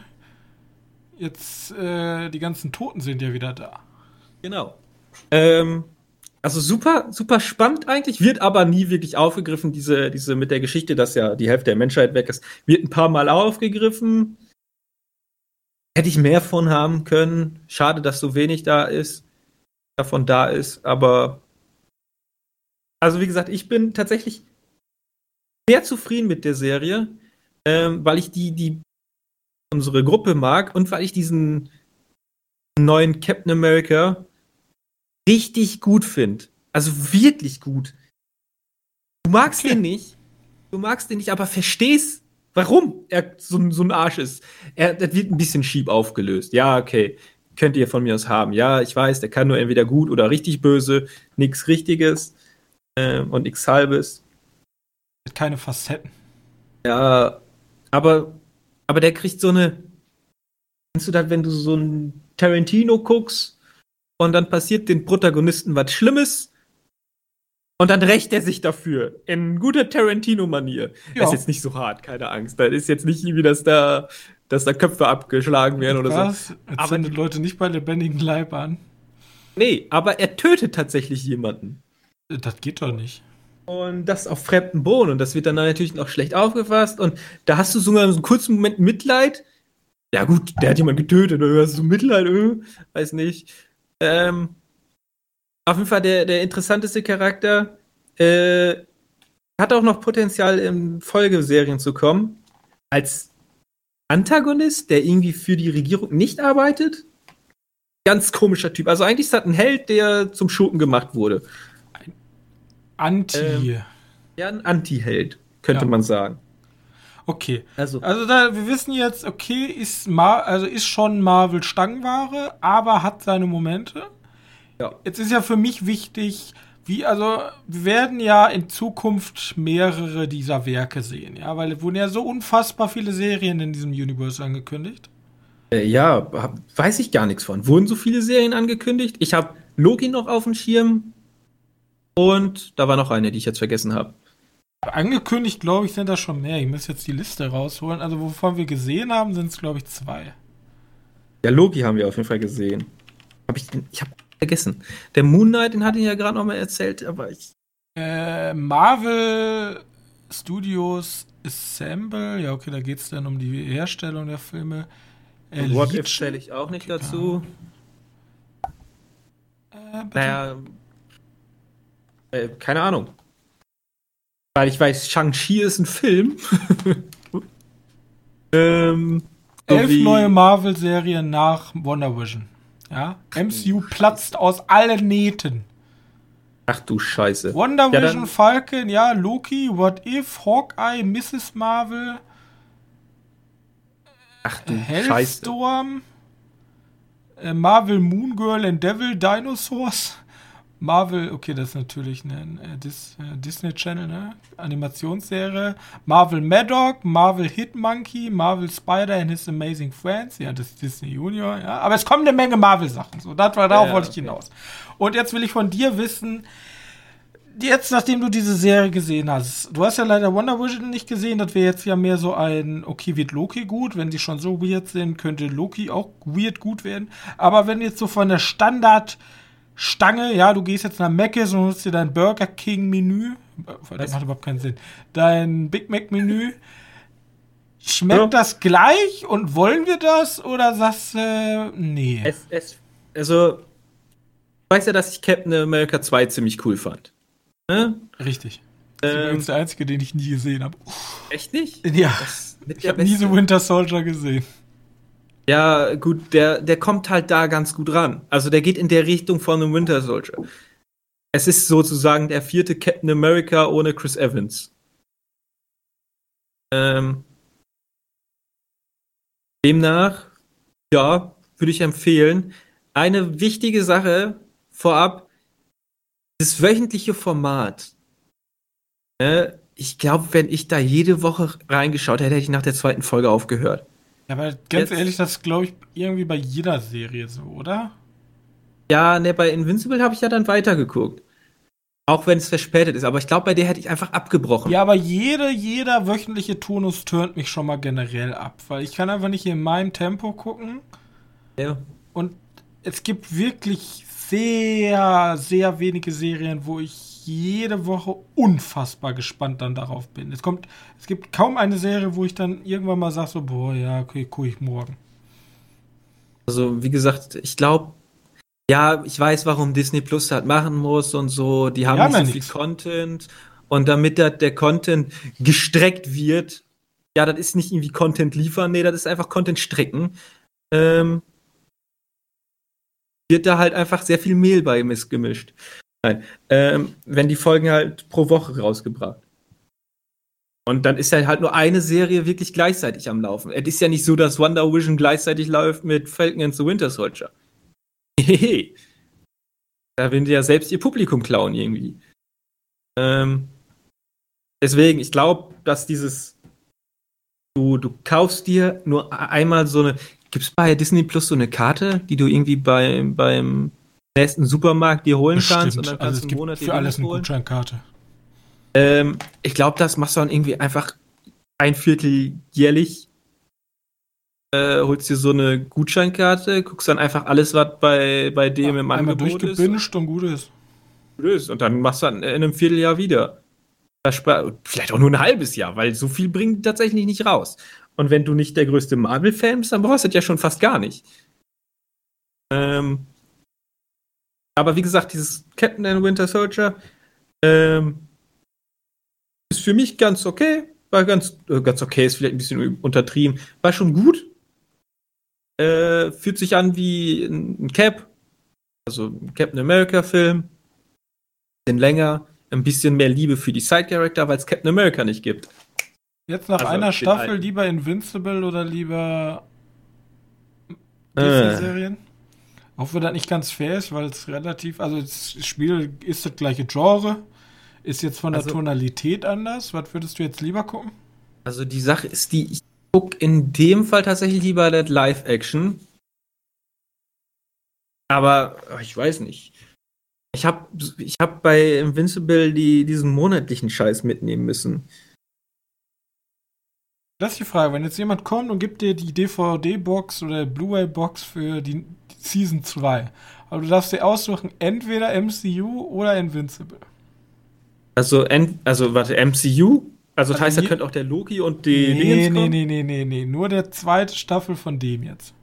Jetzt, äh, die ganzen Toten sind ja wieder da. Genau. Ähm, Also super, super spannend eigentlich, wird aber nie wirklich aufgegriffen, diese, diese mit der Geschichte, dass ja die Hälfte der Menschheit weg ist, wird ein paar Mal aufgegriffen. Hätte ich mehr von haben können. Schade, dass so wenig da ist, davon da ist, aber also wie gesagt, ich bin tatsächlich sehr zufrieden mit der Serie, ähm, weil ich die, die unsere Gruppe mag und weil ich diesen neuen Captain America richtig gut finde. Also wirklich gut. Du magst okay. den nicht. Du magst den nicht, aber verstehst, warum er so, so ein Arsch ist. Er, das wird ein bisschen schieb aufgelöst. Ja, okay. Könnt ihr von mir aus haben. Ja, ich weiß, der kann nur entweder gut oder richtig böse. Nichts Richtiges äh, und nichts Halbes. Keine Facetten. Ja, aber, aber der kriegt so eine. Kennst du das, wenn du so ein Tarantino guckst und dann passiert den Protagonisten was Schlimmes und dann rächt er sich dafür. In guter Tarantino-Manier. Ja. Ist jetzt nicht so hart, keine Angst. Da ist jetzt nicht irgendwie, dass da, dass da Köpfe abgeschlagen werden oder Was? so. Jetzt aber die Leute nicht bei lebendigen Leib an. Nee, aber er tötet tatsächlich jemanden. Das geht doch nicht. Und das auf fremden Boden. Und das wird dann natürlich noch schlecht aufgefasst. Und da hast du sogar so einen kurzen Moment Mitleid. Ja, gut, der hat jemanden getötet. Oder hast du Mitleid? Äh, weiß nicht. Ähm, auf jeden Fall der, der interessanteste Charakter. Äh, hat auch noch Potenzial, in Folgeserien zu kommen. Als Antagonist, der irgendwie für die Regierung nicht arbeitet. Ganz komischer Typ. Also eigentlich ist das ein Held, der zum Schurken gemacht wurde. Anti. Ähm, ja, ein Anti-Held, könnte ja. man sagen. Okay. Also, also da, wir wissen jetzt, okay, ist, Mar also ist schon Marvel Stangenware, aber hat seine Momente. Ja. Jetzt ist ja für mich wichtig, wie, also, wir werden ja in Zukunft mehrere dieser Werke sehen, ja, weil es wurden ja so unfassbar viele Serien in diesem Universe angekündigt. Äh, ja, weiß ich gar nichts von. Wurden so viele Serien angekündigt? Ich habe Loki noch auf dem Schirm, und da war noch eine, die ich jetzt vergessen habe. Angekündigt, glaube ich, sind da schon mehr. Ich muss jetzt die Liste rausholen. Also, wovon wir gesehen haben, sind es, glaube ich, zwei. Ja, Loki haben wir auf jeden Fall gesehen. Hab ich, ich habe vergessen. Der Moon Knight, den hatte ich ja gerade noch mal erzählt, aber ich. Äh, Marvel Studios Assemble. Ja, okay, da geht es dann um die Herstellung der Filme. Äh, What If zähle ich auch nicht dazu. Äh, naja, äh, keine Ahnung. Weil ich weiß, Shang-Chi ist ein Film. ähm, Elf neue Marvel-Serien nach Wonder Vision. Ja? MCU platzt aus allen Nähten. Ach du Scheiße. Wonder Vision, ja, Falcon, ja, Loki, What If, Hawkeye, Mrs. Marvel. Ach du Hellstorm, Scheiße. Äh, Marvel Moon Girl and Devil Dinosaurs. Marvel, okay, das ist natürlich eine, eine Dis, eine Disney Channel, ne? Animationsserie. Marvel Maddock, Marvel Hitmonkey, Marvel Spider and His Amazing Friends, ja, das ist Disney Junior, ja. Aber es kommen eine Menge Marvel-Sachen, so, darauf ja, wollte ich hinaus. Und jetzt will ich von dir wissen, jetzt, nachdem du diese Serie gesehen hast, du hast ja leider Wonder Vision nicht gesehen, das wäre jetzt ja mehr so ein, okay, wird Loki gut, wenn die schon so weird sind, könnte Loki auch weird gut werden. Aber wenn jetzt so von der Standard- Stange, ja, du gehst jetzt nach Mc's und holst dir dein Burger King Menü. Das macht überhaupt keinen Sinn. Dein Big Mac Menü. Schmeckt ja. das gleich und wollen wir das oder sagst du, äh, nee? Es, es, also, ich weiß ja, dass ich Captain America 2 ziemlich cool fand. Ne? Richtig. Das ist ähm, übrigens der einzige, den ich nie gesehen habe. Echt nicht? Ja. Ich habe nie so Winter Soldier gesehen. Ja, gut, der, der kommt halt da ganz gut ran. Also der geht in der Richtung von einem Winter Soldier. Es ist sozusagen der vierte Captain America ohne Chris Evans. Ähm, demnach, ja, würde ich empfehlen. Eine wichtige Sache vorab, das wöchentliche Format. Äh, ich glaube, wenn ich da jede Woche reingeschaut hätte, hätte ich nach der zweiten Folge aufgehört. Ja, aber ganz Jetzt, ehrlich, das glaube ich irgendwie bei jeder Serie so, oder? Ja, ne, bei Invincible habe ich ja dann weitergeguckt. Auch wenn es verspätet ist, aber ich glaube, bei der hätte ich einfach abgebrochen. Ja, aber jede, jeder wöchentliche Tonus turnt mich schon mal generell ab, weil ich kann einfach nicht in meinem Tempo gucken. Ja. Und es gibt wirklich sehr, sehr wenige Serien, wo ich jede Woche unfassbar gespannt dann darauf bin. Es kommt, es gibt kaum eine Serie, wo ich dann irgendwann mal sage so, boah, ja, okay, gucke ich morgen. Also, wie gesagt, ich glaube, ja, ich weiß, warum Disney Plus halt machen muss und so. Die haben Ja, nicht so viel nix. Content. Und damit da der Content gestreckt wird, ja, das ist nicht irgendwie Content liefern, nee, das ist einfach Content strecken. Ähm, wird da halt einfach sehr viel Mehl bei mis- gemischt. Nein, ähm, wenn die Folgen halt pro Woche rausgebracht. Und dann ist ja halt nur eine Serie wirklich gleichzeitig am Laufen. Es ist ja nicht so, dass Wonder Vision gleichzeitig läuft mit Falcon and the Winter Soldier. Hehehe. da will die ja selbst ihr Publikum klauen irgendwie. Ähm, deswegen, ich glaube, dass dieses du, du kaufst dir nur einmal so eine Gibt es bei Disney Plus so eine Karte, die du irgendwie bei, beim nächsten Supermarkt dir holen kannst und dann also kannst es du einen Monat für alles eine holen? Gutscheinkarte. Ähm, ich glaube, das machst du dann irgendwie einfach ein Viertel jährlich. Äh, holst dir so eine Gutscheinkarte, guckst dann einfach alles, was bei, bei dem im Einmal Angebot ist. durchgebinged und gut ist. Und dann machst du dann in einem Vierteljahr wieder. Vielleicht auch nur ein halbes Jahr, weil so viel bringen die tatsächlich nicht raus. Und wenn du nicht der größte Marvel-Fan bist, dann brauchst du das ja schon fast gar nicht. Ähm, aber wie gesagt, dieses Captain and Winter Soldier ähm, ist für mich ganz okay. War ganz, äh, ganz okay, ist vielleicht ein bisschen untertrieben. War schon gut. Äh, fühlt sich an wie ein Cap. Also ein Captain America-Film bisschen länger, ein bisschen mehr Liebe für die Side-Character, weil es Captain America nicht gibt. Jetzt nach Also, einer Staffel lieber Invincible oder lieber Äh. Auch wenn das nicht ganz fair ist, weil es relativ, also das Spiel ist das gleiche Genre, ist jetzt von der Also- Tonalität anders. Was würdest du jetzt lieber gucken? Also die Sache ist die, ich gucke in dem Fall tatsächlich lieber das Live-Action. Aber äh, ich weiß nicht. Ich habe ich hab bei Invincible die, diesen monatlichen Scheiß mitnehmen müssen. Das ist die Frage, wenn jetzt jemand kommt und gibt dir die DVD-Box oder Blu-ray-Box für die Season 2, aber du darfst dir aussuchen, entweder MCU oder Invincible. Also, also warte, MCU? Also, das Also heißt, da könnte auch der Loki und die nee, Dingens nee, kommen? nee, nee, nee, nee, nur der zweite Staffel von dem jetzt.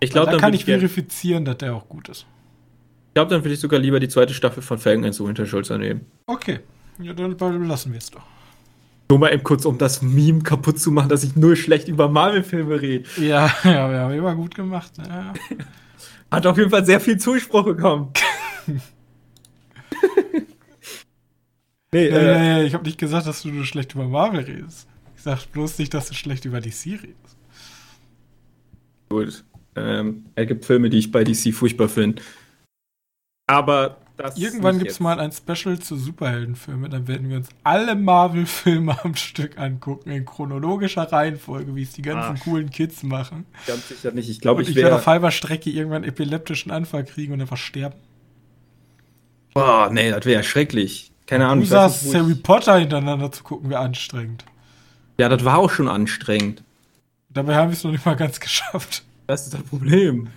Ich glaube, da dann, kann ich verifizieren, dass der auch gut ist. ich glaub, dann würde ich sogar lieber die zweite Staffel von Falcon and the Winter Soldier nehmen. Okay, ja, dann lassen wir es doch. Nur mal eben kurz, um das Meme kaputt zu machen, dass ich nur schlecht über Marvel-Filme rede. Ja, ja, ja, immer gut gemacht. ne? Ja. Hat auf jeden Fall sehr viel Zuspruch bekommen. nee, Nee, äh, nee, nee, ich habe nicht gesagt, dass du nur schlecht über Marvel redest. Ich sag bloß nicht, dass du schlecht über DC redest. gut. Ähm, es gibt Filme, die ich bei DC furchtbar finde. Aber das Irgendwann gibt es mal ein Special zu Superheldenfilmen. Dann werden wir uns alle Marvel-Filme am Stück angucken, in chronologischer Reihenfolge, wie es die ganzen Ah. coolen Kids machen. Ganz sicher nicht. Ich glaube, ich ich werde auf halber Strecke irgendwann einen epileptischen Anfall kriegen und einfach sterben. Boah, nee, das wäre schrecklich. Keine Ahnung. Du sagst, Harry Potter hintereinander zu gucken, wäre anstrengend. Ja, das war auch schon anstrengend. Dabei haben wir es noch nicht mal ganz geschafft. Das ist das Problem.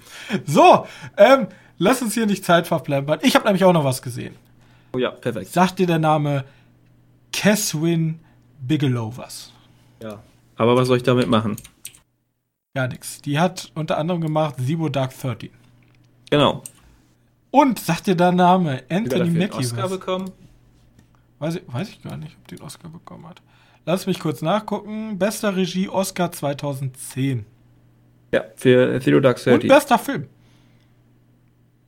So, ähm, lass uns hier nicht Zeit verplempern. Ich habe nämlich auch noch was gesehen. Oh ja, perfekt. Sagt dir der Name Catherine Bigelow was? Ja. Aber was soll ich damit machen? Gar nichts. Die hat unter anderem gemacht Zero Dark 13. Genau. Und sagt dir der Name Anthony einen Mackie Oscar was? bekommen. Weiß ich, weiß ich gar nicht, ob die den Oscar bekommen hat. Lass mich kurz nachgucken. Bester Regie Oscar 2010. Ja, für Zero Dark Und Thirty. bester Film.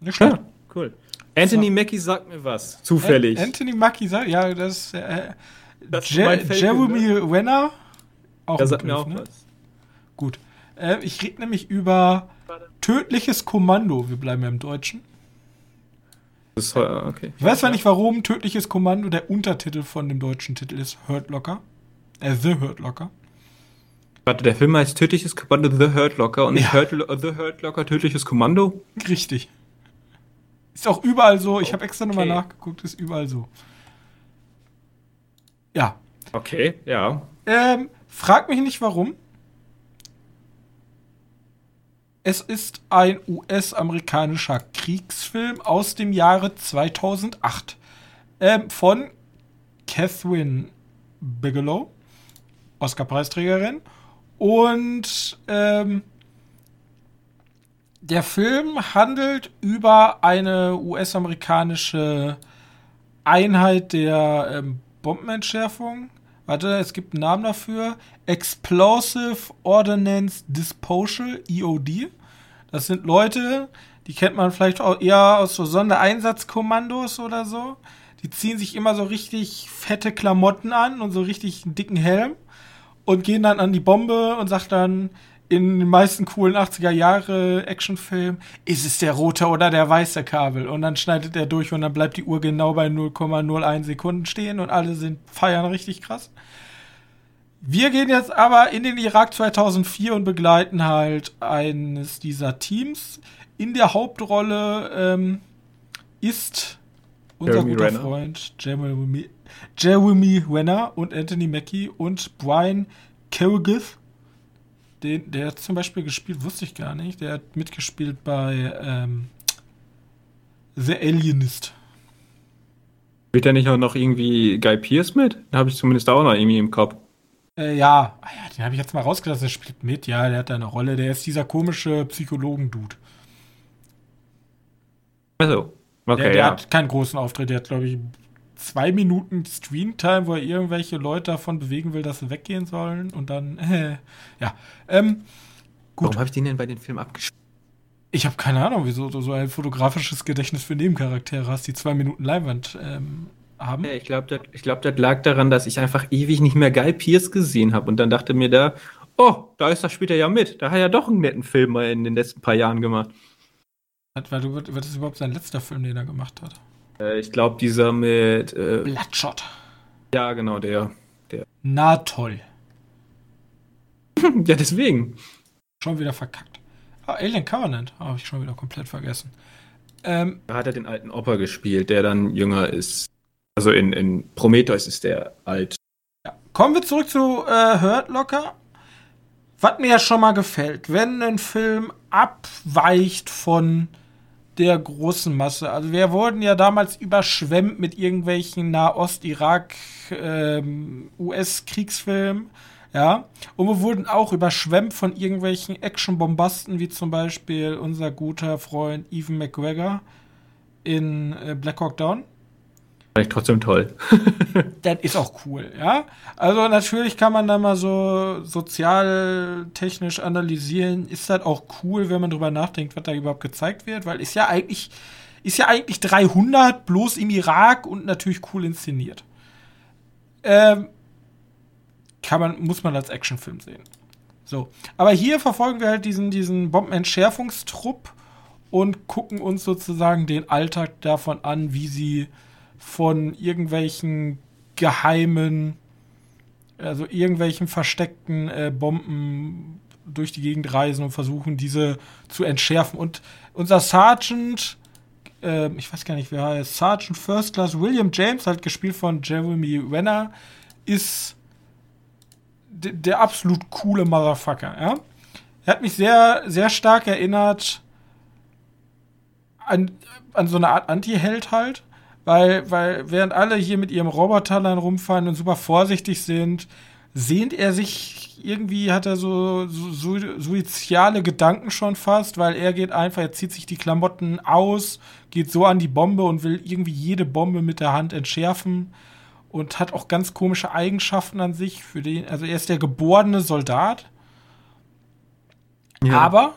Nicht schlecht. Ja, cool. Anthony Mackie sagt mir was. Zufällig. An- Anthony Mackie sagt, ja, das, äh, Das ist Je Jeremy Renner. Auch Der sagt mir Begriff, auch ne? was. Gut. Äh, ich rede nämlich über Tödliches Kommando. Wir bleiben ja im Deutschen. Das ist, äh, okay. Ich weiß zwar nicht, warum Tödliches Kommando der Untertitel von dem deutschen Titel ist Hurt Locker. Äh, The Hurt Locker. Warte, der Film heißt Tödliches Kommando The Hurt Locker und nicht Ja. Hurt, The Hurt Locker Tödliches Kommando? Richtig. Ist auch überall so. Ich habe extra nochmal Okay. nachgeguckt, ist überall so. Ja. Okay, ja. Ähm, frag mich nicht warum. Es ist ein US-amerikanischer Kriegsfilm aus dem Jahre 2008 ähm, von Catherine Bigelow, Oscar-Preisträgerin. Und ähm, der Film handelt über eine US-amerikanische Einheit der ähm, Bombenentschärfung. Warte, es gibt einen Namen dafür. Explosive Ordnance Disposal, EOD. Das sind Leute, die kennt man vielleicht auch eher aus so Sondereinsatzkommandos oder so. Die ziehen sich immer so richtig fette Klamotten an und so richtig einen dicken Helm und gehen dann an die Bombe und sagt dann in den meisten coolen 80er Jahre Actionfilmen, ist es der rote oder der weiße Kabel? Und dann schneidet er durch und dann bleibt die Uhr genau bei 0,01 Sekunden stehen und alle sind feiern richtig krass. Wir gehen jetzt aber in den Irak 2004 und begleiten halt eines dieser Teams. In der Hauptrolle ähm, ist unser Jeremy guter Renner. Freund Jeremy, Jeremy Renner und Anthony Mackie und Brian Carrigan. Den, der hat zum Beispiel gespielt, wusste ich gar nicht. Der hat mitgespielt bei ähm, The Alienist. Wird da nicht auch noch irgendwie Guy Pierce mit? Da habe ich zumindest auch noch irgendwie im Kopf. Äh, ja, Ah ja, den habe ich jetzt mal rausgelassen. Der spielt mit. Ja, der hat da eine Rolle. Der ist dieser komische Psychologen-Dude. Also, okay, der der ja. hat keinen großen Auftritt. Der hat, glaube ich, zwei Minuten Streamtime, wo er irgendwelche Leute davon bewegen will, dass sie weggehen sollen. Und dann, äh, ja. Ähm, gut. Warum habe ich den denn bei den Filmen abgeschrieben? Ich habe keine Ahnung, wieso du so ein fotografisches Gedächtnis für Nebencharaktere hast, die zwei Minuten Leinwand ähm, haben. Ja, ich glaube, das, ich glaub, das lag daran, dass ich einfach ewig nicht mehr Guy Pierce gesehen habe. Und dann dachte mir da, oh, da ist das später ja mit. Da hat er ja doch einen netten Film mal in den letzten paar Jahren gemacht. Weil du, was ist überhaupt sein letzter Film, den er gemacht hat? Äh, ich glaube, dieser mit, äh, Bloodshot. ja, genau, der. Na toll. ja, deswegen. Schon wieder verkackt. Ah, Alien Covenant habe ich schon wieder komplett vergessen. Ähm, Da hat er den alten Opa gespielt, der dann jünger ist. Also in, in Prometheus ist der alt. ja. Kommen wir zurück zu äh, Hurt Locker. Was mir ja schon mal gefällt, wenn ein Film abweicht von der großen Masse. Also wir wurden ja damals überschwemmt mit irgendwelchen Nahost-Irak, ähm. Ja, und wir wurden auch überschwemmt von irgendwelchen Action-Bombasten, wie zum Beispiel unser guter Freund Evan McGregor in äh, Black Hawk Down. Ich trotzdem toll. Das ist auch cool, ja. Also natürlich kann man da mal so sozialtechnisch analysieren. Ist das auch cool, wenn man drüber nachdenkt, was da überhaupt gezeigt wird? Weil ist ja eigentlich, ist ja eigentlich 300 bloß im Irak und natürlich cool inszeniert. Ähm, kann man, muss man als Actionfilm sehen. So. Aber hier verfolgen wir halt diesen, diesen Bombenentschärfungstrupp und gucken uns sozusagen den Alltag davon an, wie sie von irgendwelchen geheimen, also irgendwelchen versteckten äh, Bomben durch die Gegend reisen und versuchen, diese zu entschärfen. Und unser Sergeant, äh, ich weiß gar nicht, wer heißt, Sergeant First Class William James, halt gespielt von Jeremy Renner, ist der absolut coole Motherfucker, ja. Er hat mich sehr, sehr stark erinnert an, an so eine Art Anti-Held halt. Weil, weil während alle hier mit ihrem Roboterlein rumfahren und super vorsichtig sind, sehnt er sich irgendwie, hat er so, so, so suiziale Gedanken schon fast, weil er geht einfach, er zieht sich die Klamotten aus, geht so an die Bombe und will irgendwie jede Bombe mit der Hand entschärfen und hat auch ganz komische Eigenschaften an sich. Für den, also er ist der geborene Soldat, aber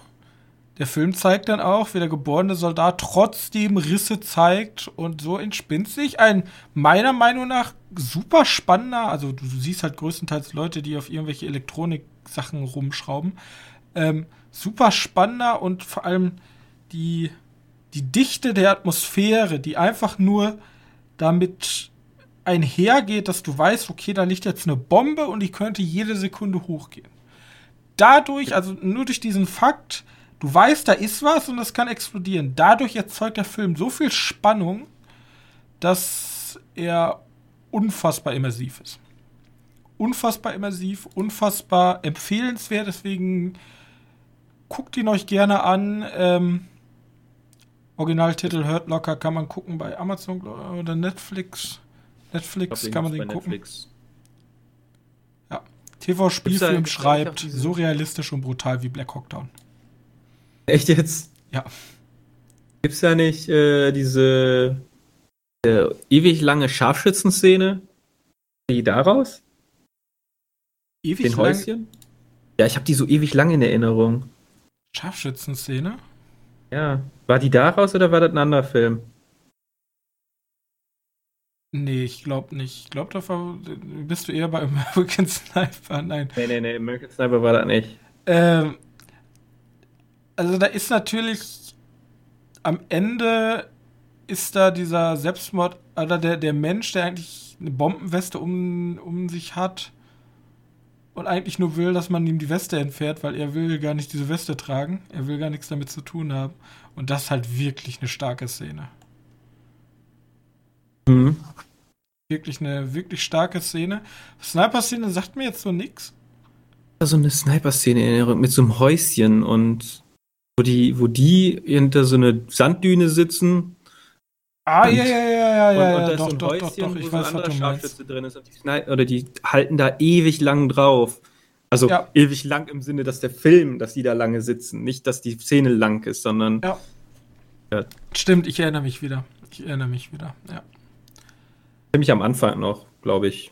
der Film zeigt dann auch, wie der geborene Soldat trotzdem Risse zeigt und so entspinnt sich ein meiner Meinung nach super spannender, also du siehst halt größtenteils Leute, die auf irgendwelche Elektronik-Sachen rumschrauben, ähm, super spannender und vor allem die, die Dichte der Atmosphäre, die einfach nur damit einhergeht, dass du weißt, okay, da liegt jetzt eine Bombe und die könnte jede Sekunde hochgehen. Dadurch, also nur durch diesen Fakt, du weißt, da ist was und das kann explodieren. Dadurch erzeugt der Film so viel Spannung, dass er unfassbar immersiv ist. Unfassbar immersiv, unfassbar empfehlenswert. Deswegen guckt ihn euch gerne an. Ähm, Originaltitel Hurt Locker kann man gucken bei Amazon oder Netflix. Netflix glaub, kann man den gucken. Netflix. TV-Spielfilm schreibt, so realistisch und brutal wie Black Hawk Down. Echt jetzt? Ja. Gibt's da nicht äh, diese äh, ewig lange Scharfschützenszene? Die daraus? Ewig Den lang Häuschen? Ja, ich habe die so ewig lang in Erinnerung. Scharfschützen-Szene. Ja. War die daraus oder war das ein anderer Film? Nee, ich glaube nicht. Ich glaube, da war- bist du eher bei American Sniper. Nein. Nee, nee, nee, American Sniper war das nicht. Ähm, also da ist natürlich am Ende ist da dieser Selbstmord, oder der, der Mensch, der eigentlich eine Bombenweste um, um sich hat und eigentlich nur will, dass man ihm die Weste entfährt, weil er will gar nicht diese Weste tragen. Er will gar nichts damit zu tun haben. Und das ist halt wirklich eine starke Szene. Mhm. Wirklich eine wirklich starke Szene. Sniper-Szene sagt mir jetzt so nix. so eine Sniper-Szene in Erinnerung mit so einem Häuschen und wo die, wo die hinter so eine Sanddüne sitzen Ah, Und- ja, ja, ja, ja, und, ja, und ja, da ist doch, so ein doch, Häuschen, doch, doch, wo ich so ein weiß, du meinst. Scharfschütze drin ist und die Sni oder die halten da ewig lang drauf. Also Ja. ewig lang im Sinne, dass der Film, dass die da lange sitzen, nicht, dass die Szene lang ist, sondern Ja. Ja. Stimmt, ich erinnere mich wieder. Ich erinnere mich wieder, ja. ziemlich am Anfang noch, glaube ich.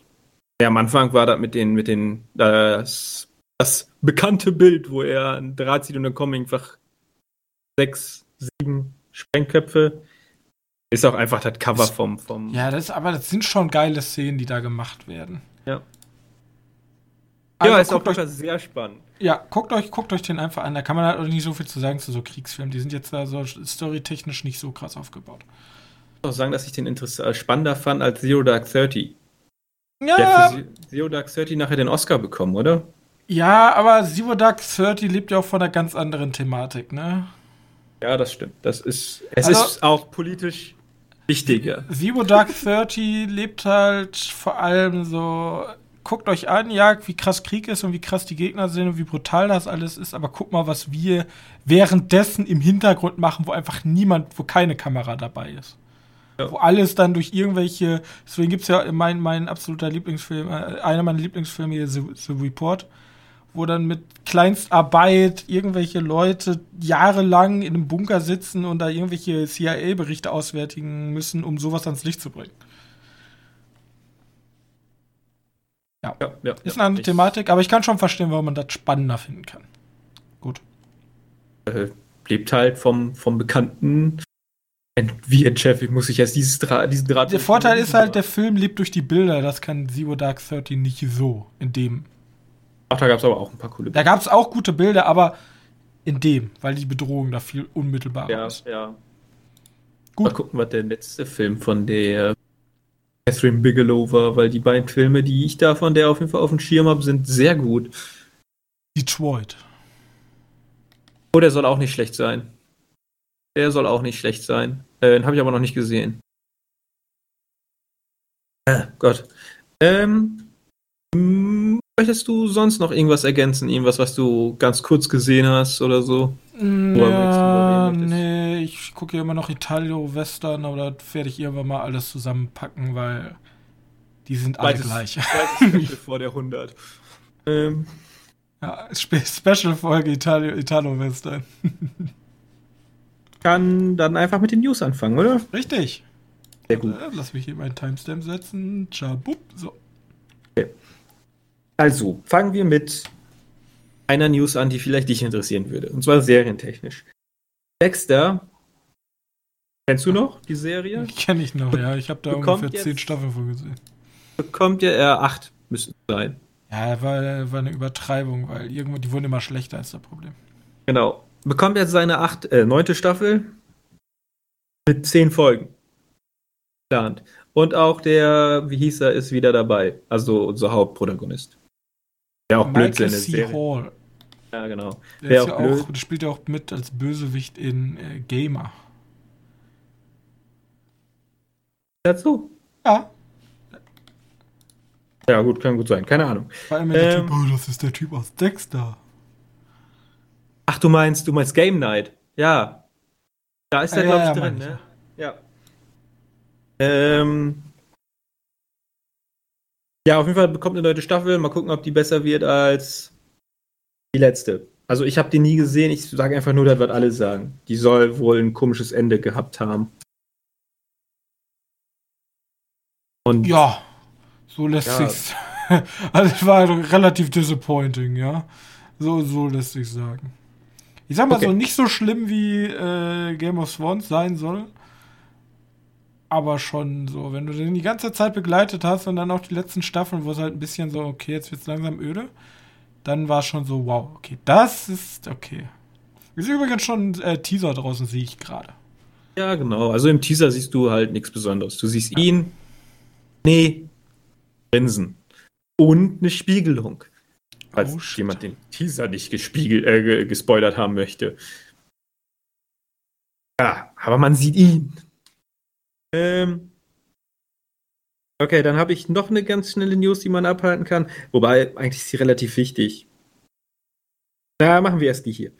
Ja, am Anfang war das mit den, mit den, das, das bekannte Bild, wo er ein Draht zieht und kommen einfach sechs, sieben Sprengköpfe. Ist auch einfach das Cover Ist- vom, vom Ja, das, aber das sind schon geile Szenen, die da gemacht werden. Ja. Also, ja, ist jeden Fall sehr spannend. ja, guckt euch, guckt euch den einfach an. Da kann man halt auch nicht so viel zu sagen zu so Kriegsfilmen. Die sind jetzt da so storytechnisch nicht so krass aufgebaut. Ich muss auch sagen, dass ich den interess- äh, spannender fand als Zero Dark Thirty. Der Ja, hat für Ze- Zero Dark Thirty nachher den Oscar bekommen, oder? ja, aber Zero Dark 30 lebt ja auch von einer ganz anderen Thematik, ne? Ja, das stimmt. Das ist, es Also- ist auch politisch wichtiger. Zero Dark 30 lebt halt vor allem so. Guckt euch an, ja, wie krass Krieg ist und wie krass die Gegner sind und wie brutal das alles ist, aber guck mal, was wir währenddessen im Hintergrund machen, wo einfach niemand, wo keine Kamera dabei ist. Ja. Wo alles dann durch irgendwelche, deswegen gibt es ja mein, mein absoluter Lieblingsfilm, äh, einer meiner Lieblingsfilme hier, The, The Report, wo dann mit Kleinstarbeit irgendwelche Leute jahrelang in einem Bunker sitzen und da irgendwelche CIA-Berichte auswärtigen müssen, um sowas ans Licht zu bringen. Ja, ja, Ist ja. eine andere Ich- Thematik, aber ich kann schon verstehen, warum man das spannender finden kann. Gut. äh, lebt halt vom, vom bekannten wie entschärft muss ich jetzt dieses Dra diesen Draht. Der Vorteil ist halt, der Film lebt durch die Bilder. Das kann Zero Dark 30 nicht so. In dem. Ach, da gab es aber auch ein paar coole Da gab es auch gute Bilder, aber in dem, weil die Bedrohung da viel unmittelbarer Ja, ist. ja. Gut. Mal gucken, was der letzte Film von der Catherine Bigelow war, weil die beiden Filme, die ich da von der auf jeden Fall auf dem Schirm habe, sind sehr gut. Detroit. Oh, der soll auch nicht schlecht sein. Der soll auch nicht schlecht sein. Äh, den habe ich aber noch nicht gesehen. Äh, Gott. Ähm, möchtest du sonst noch irgendwas ergänzen? Irgendwas, was du ganz kurz gesehen hast oder so? Ja, reden möchtest. nee, ich gucke ja immer noch Italio-Western, aber das werde ich irgendwann mal alles zusammenpacken, weil die sind alle gleich. zweites vor der 100. Ähm, Ja, Spe Special-Folge Italo-Western. kann dann einfach mit den News anfangen, oder? Richtig. Sehr gut. Äh, Lass mich hier meinen Timestamp setzen. Tschabub. So. Also, fangen wir mit einer News an, die vielleicht dich interessieren würde. Und zwar serientechnisch. Dexter. Kennst du noch die Serie? Kenne ich noch, ja. Ich habe da Bekommt ungefähr zehn Staffeln von gesehen. Bekommt ja er acht müssen sein. Ja, war, war eine Übertreibung, weil irgendwo, die wurden immer schlechter, ist das Problem. Genau. Bekommt jetzt seine acht, äh, neunte Staffel mit zehn Folgen. Plant. Und auch der, wie hieß er, ist wieder dabei. Also unser Hauptprotagonist. Der auch Blödsinn Michael. C. Serie. Hall. Ja, genau. Der, ja auch auch, spielt ja auch mit als Bösewicht in äh, Gamer. Dazu. Ja, Ja, gut, kann gut sein. Keine Ahnung. vor allem der Ähm. Typ, oh, das ist der Typ aus Dexter. Ach, du meinst, du meinst Game Night. Ja. Da ist er, Ah, glaube ja, ich, ja, drin, ne? Ja. Ähm. Ja, auf jeden Fall bekommt eine neue Staffel. Mal gucken, ob die besser wird als die letzte. Also ich habe die nie gesehen. Ich sage einfach nur das, was alle sagen. Die soll wohl ein komisches Ende gehabt haben. Und Ja, so lässt Ja. sich's. Also es war relativ disappointing, ja. So, so lässt sich sagen. Ich sag mal Okay. so, nicht so schlimm wie äh, Game of Thrones sein soll. Aber schon so, wenn du den die ganze Zeit begleitet hast und dann auch die letzten Staffeln, wo es halt ein bisschen so, okay, jetzt wird's langsam öde, dann war schon so, wow, okay, das ist okay. Ist übrigens schon ein äh, Teaser draußen, sehe ich gerade. ja, genau. Also im Teaser siehst du halt nichts Besonderes. Du siehst ihn, nee, Grinsen und eine Spiegelung. Falls Oh, jemand den Teaser nicht gespiegelt, äh, ge- gespoilert haben möchte. Ja, aber man sieht ihn. Ähm. Okay, dann habe ich noch eine ganz schnelle News, die man abhalten kann. Wobei, eigentlich ist sie relativ wichtig. Na, machen wir erst die hier.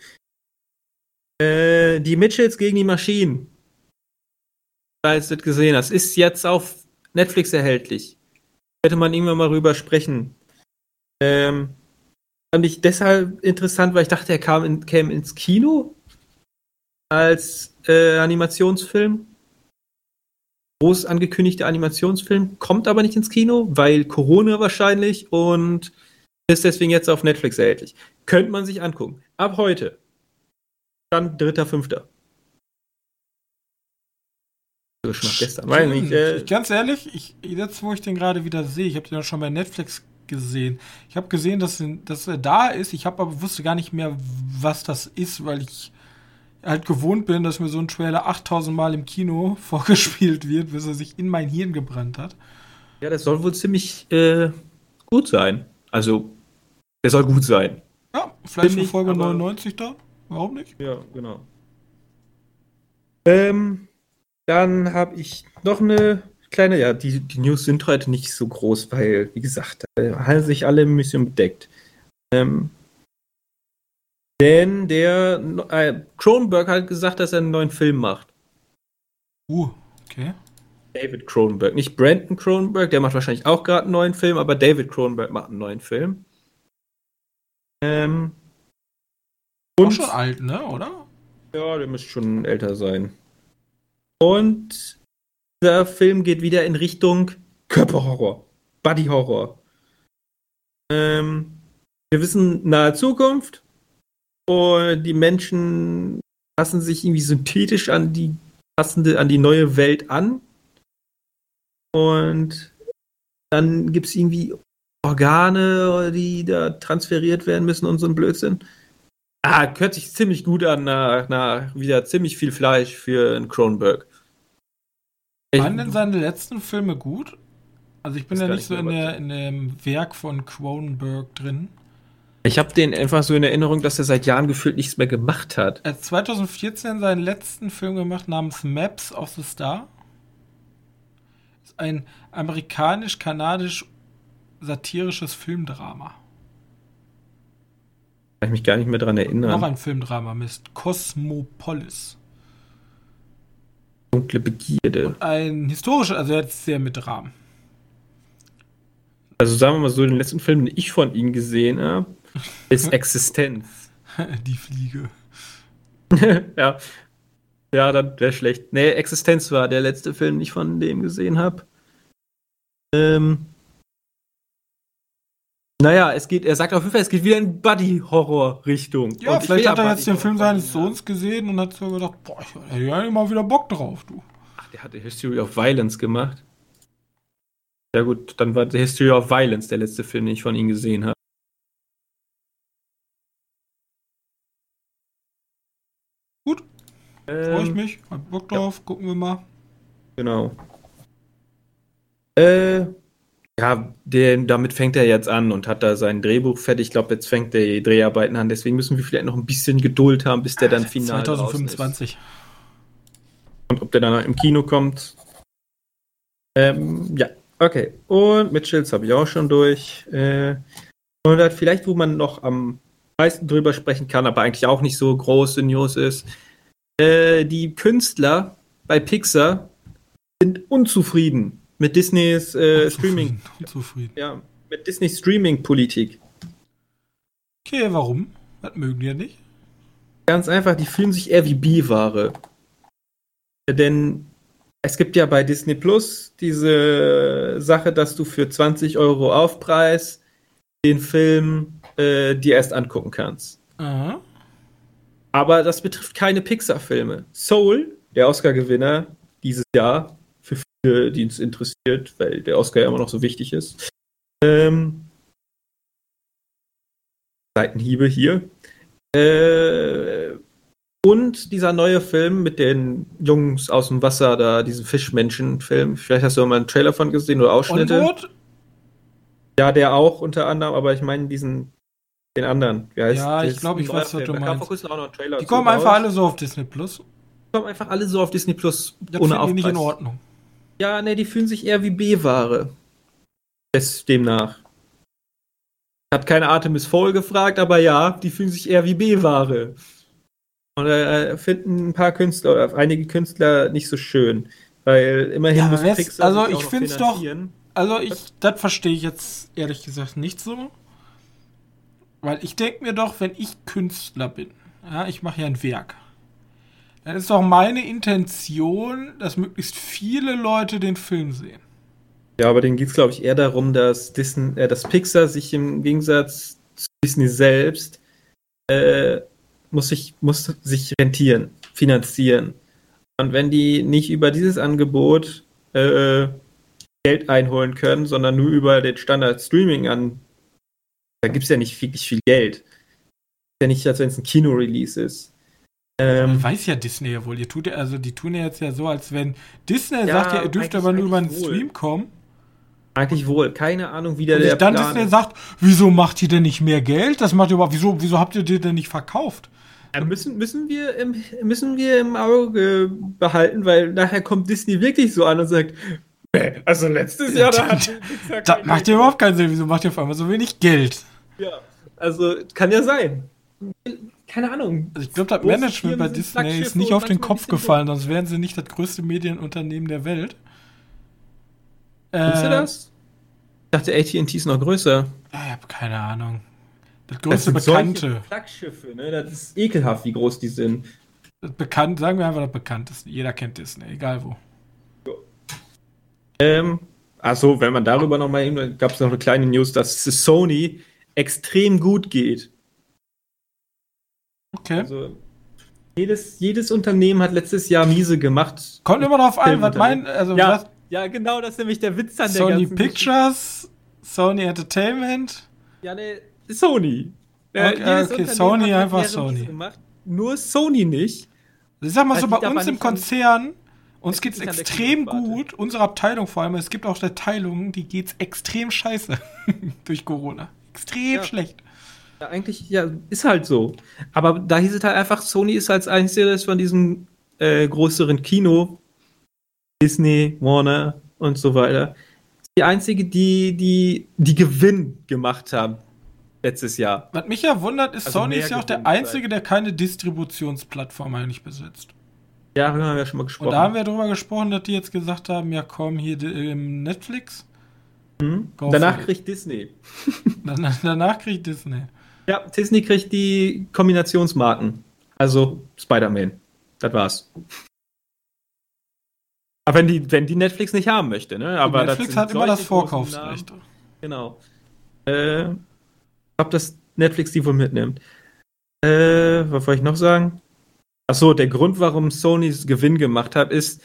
Äh, die Mitchells gegen die Maschinen. Falls du das gesehen hast, ist jetzt auf Netflix erhältlich. Hätte man irgendwann mal rüber sprechen. Ähm, fand ich deshalb interessant, weil ich dachte, er kam in, ins Kino als äh, Animationsfilm. Groß angekündigter Animationsfilm, kommt aber nicht ins Kino, weil Corona wahrscheinlich und ist deswegen jetzt auf Netflix erhältlich. Könnte man sich angucken. Ab heute. Dann 3.5. Also schon ab gestern. Weiß nicht, äh, Ich- Ganz ehrlich, ich, jetzt wo ich den gerade wieder sehe, ich habe den auch schon bei Netflix gesehen. Ich habe gesehen, dass, dass er da ist. Ich habe aber wusste gar nicht mehr, was das ist, weil ich halt gewohnt bin, dass mir so ein Trailer 8000 Mal im Kino vorgespielt wird, bis er sich in mein Hirn gebrannt hat. Ja, das soll wohl ziemlich äh, gut sein. Also, der soll gut sein. Ja, vielleicht für ich, Folge aber- 99 da. Warum nicht? Ja, genau. Ähm, dann habe ich noch eine kleine, ja, die, die News sind heute nicht so groß, weil, wie gesagt, da halten sich alle ein bisschen bedeckt. Ähm, denn der äh, Cronenberg hat gesagt, dass er einen neuen Film macht. Uh, okay. David Cronenberg. Nicht Brandon Cronenberg, der macht wahrscheinlich auch gerade einen neuen Film, aber David Cronenberg macht einen neuen Film. Ähm, Auch schon alt, ne, oder? Ja, der müsste schon älter sein. Und dieser Film geht wieder in Richtung Körperhorror, Bodyhorror. Ähm, wir wissen nahe Zukunft und die Menschen passen sich irgendwie synthetisch an die passende, an die neue Welt an. Und dann gibt es irgendwie Organe, die da transferiert werden müssen und so ein Blödsinn. Ah, hört sich ziemlich gut an, nach, nach wieder ziemlich viel Fleisch für einen Cronenberg. Ich, Waren denn seine letzten Filme gut? Also ich bin ja nicht so in, der, in dem Werk von Cronenberg drin. Ich habe den einfach so in Erinnerung, dass er seit Jahren gefühlt nichts mehr gemacht hat. Er hat 2014 seinen letzten Film gemacht namens Maps of the Star. Ist ein amerikanisch-kanadisch satirisches Filmdrama. Kann ich mich gar nicht mehr dran Noch erinnern. ein Filmdrama mit Cosmopolis. Dunkle Begierde. Ein historischer, also er ist sehr mit Rahmen. Also sagen wir mal so, den letzten Film, den ich von ihm gesehen habe, ist Existenz. Die Fliege. ja. Ja, dann wäre schlecht. Nee, Existenz war der letzte Film, den ich von dem gesehen habe. Ähm. Naja, es geht, er sagt auf jeden Fall, es geht wieder in Buddy-Horror-Richtung. Ja, Und ich vielleicht hat er jetzt den Film seines Sohns gesehen und hat so gedacht, boah, ich hätte ja mal wieder Bock drauf, du. Ach, der hatte History of Violence gemacht. Ja gut, dann war The History of Violence der letzte Film, den ich von ihm gesehen habe. Gut, freue ich Ähm, mich. Hab Bock drauf, gucken wir mal. Genau. Äh, ja, der, damit fängt er jetzt an und hat da sein Drehbuch fertig. Ich glaube, jetzt fängt er die Dreharbeiten an. Deswegen müssen wir vielleicht noch ein bisschen Geduld haben, bis der dann final draußen 2025. ist. Und ob der dann im Kino kommt. Ähm, ja, okay. Und Mitchells habe ich auch schon durch. Äh, und halt vielleicht, wo man noch am meisten drüber sprechen kann, aber eigentlich auch nicht so große News ist. Äh, die Künstler bei Pixar sind unzufrieden mit Disneys äh, Streaming. Unzufrieden. Ja, mit Disneys Streaming-Politik. Okay, warum? Das mögen die ja nicht. Ganz einfach, die fühlen sich eher wie B-Ware. Denn es gibt ja bei Disney Plus diese Sache, dass du für 20 Euro Aufpreis den Film äh, dir erst angucken kannst. Aha. Aber das betrifft keine Pixar-Filme. Soul, der Oscar-Gewinner dieses Jahr, für viele, die uns interessiert, weil der Oscar ja immer noch so wichtig ist. Ähm, Seitenhiebe hier. Äh, und dieser neue Film mit den Jungs aus dem Wasser, da, diesen Fischmenschen-Film. Vielleicht hast du mal einen Trailer von gesehen oder Ausschnitte. Onward? Ja, der auch unter anderem, aber ich meine diesen, den anderen. Wie heißt Ja, ich das? glaub, ich weiß, was du Da meinst. vor auch noch Trailer Die kommen einfach alle so auf Disney Plus. Die kommen einfach alle so auf Disney Plus Das ohne finde ich nicht in Aufpreis. Ordnung. Ja, ne, die fühlen sich eher wie B-Ware. Demnach. Hat keine Artemis Fowl gefragt, aber ja, die fühlen sich eher wie B-Ware. Und äh, finden ein paar Künstler oder einige Künstler nicht so schön. Weil immerhin Ja, muss Pixar also ich noch find's doch-. Also ich, das verstehe ich jetzt ehrlich gesagt nicht so. Weil ich denke mir doch, wenn ich Künstler bin, ja, ich mache ja ein Werk, dann ist doch meine Intention, dass möglichst viele Leute den Film sehen. Ja, aber denen geht es, glaube ich, eher darum, dass, Disney, äh, dass Pixar sich im Gegensatz zu Disney selbst äh, muss, sich, muss sich rentieren, finanzieren. Und wenn die nicht über dieses Angebot äh, Geld einholen können, sondern nur über den Standard-Streaming an, da gibt es ja nicht wirklich viel Geld. Ist ja nicht, als wenn es ein Kino-Release ist. Ähm, Weiß ja Disney ja wohl. Ihr tut ja, also die tun ja jetzt ja so, als wenn Disney Ja, sagt ja, ihr dürft aber nur über den eigentlich wohl. Stream kommen. eigentlich wohl. Keine Ahnung, wie der, Und der dann Plan Disney ist. sagt, wieso macht ihr denn nicht mehr Geld? Das macht ihr überhaupt, wieso, wieso habt ihr die denn nicht verkauft? Ja, müssen, müssen, wir im, müssen wir im Auge behalten, weil nachher kommt Disney wirklich so an und sagt, "Nee, also letztes Jahr, da hat Das macht ja überhaupt keinen Sinn. Wieso macht ihr auf einmal so wenig Geld? Ja, also kann ja sein. Keine Ahnung. Also ich glaube, das Management bei Disney ist nicht auf den Kopf gefallen, sonst wären sie nicht das größte Medienunternehmen der Welt. Äh, das? Ich dachte, AT&T ist noch größer. Ja, ich habe keine Ahnung. Das Das größte sind solche Bekannte. Flaggschiffe, ne? Das ist ekelhaft, wie groß die sind. Das bekannt, sagen wir einfach das Bekannteste. Jeder kennt Disney, egal wo. Ähm, achso, wenn man darüber nochmal eben, gab es noch eine kleine News, dass Sony extrem gut geht. Okay. Also jedes, jedes Unternehmen hat letztes Jahr miese gemacht. Kommt immer darauf an, was mein, also ja, was, ja, genau, das ist nämlich der Witz an der Sony Pictures, Sony Entertainment. Ja, ne, Sony. Äh, Okay, okay, Sony, einfach Sony. Gemacht, nur Sony nicht. Ich sag mal Das so, bei uns im Konzern, uns geht's extrem gut, unsere Abteilung vor allem, es gibt auch Abteilungen, die geht's extrem scheiße durch Corona. Extrem Ja. schlecht. Ja, eigentlich, ja, ist halt so. Aber da hieß es halt einfach, Sony ist als einziges von diesem äh, größeren Kino, Disney, Warner und so weiter, die einzige, die, die, die Gewinn gemacht haben letztes Jahr. Was mich ja wundert, ist, Also Sony ist ja auch der Einzige, der keine Distributionsplattform eigentlich besitzt. Ja, darüber haben wir ja schon mal gesprochen. Und da haben wir drüber gesprochen, dass die jetzt gesagt haben, ja komm, hier die- ähm, Netflix. Mhm. Danach kriegt Disney. Dann, danach kriegt Disney. Ja, Disney kriegt die Kombinationsmarken. Also Spider-Man. Das war's. Aber wenn die, wenn die Netflix nicht haben möchte, ne? Aber Netflix hat immer das Vorkaufsrecht. Genau. Äh, ich glaube, dass Netflix die wohl mitnimmt. Äh, was wollte ich noch sagen? Achso, der Grund, warum Sony's Gewinn gemacht hat, ist,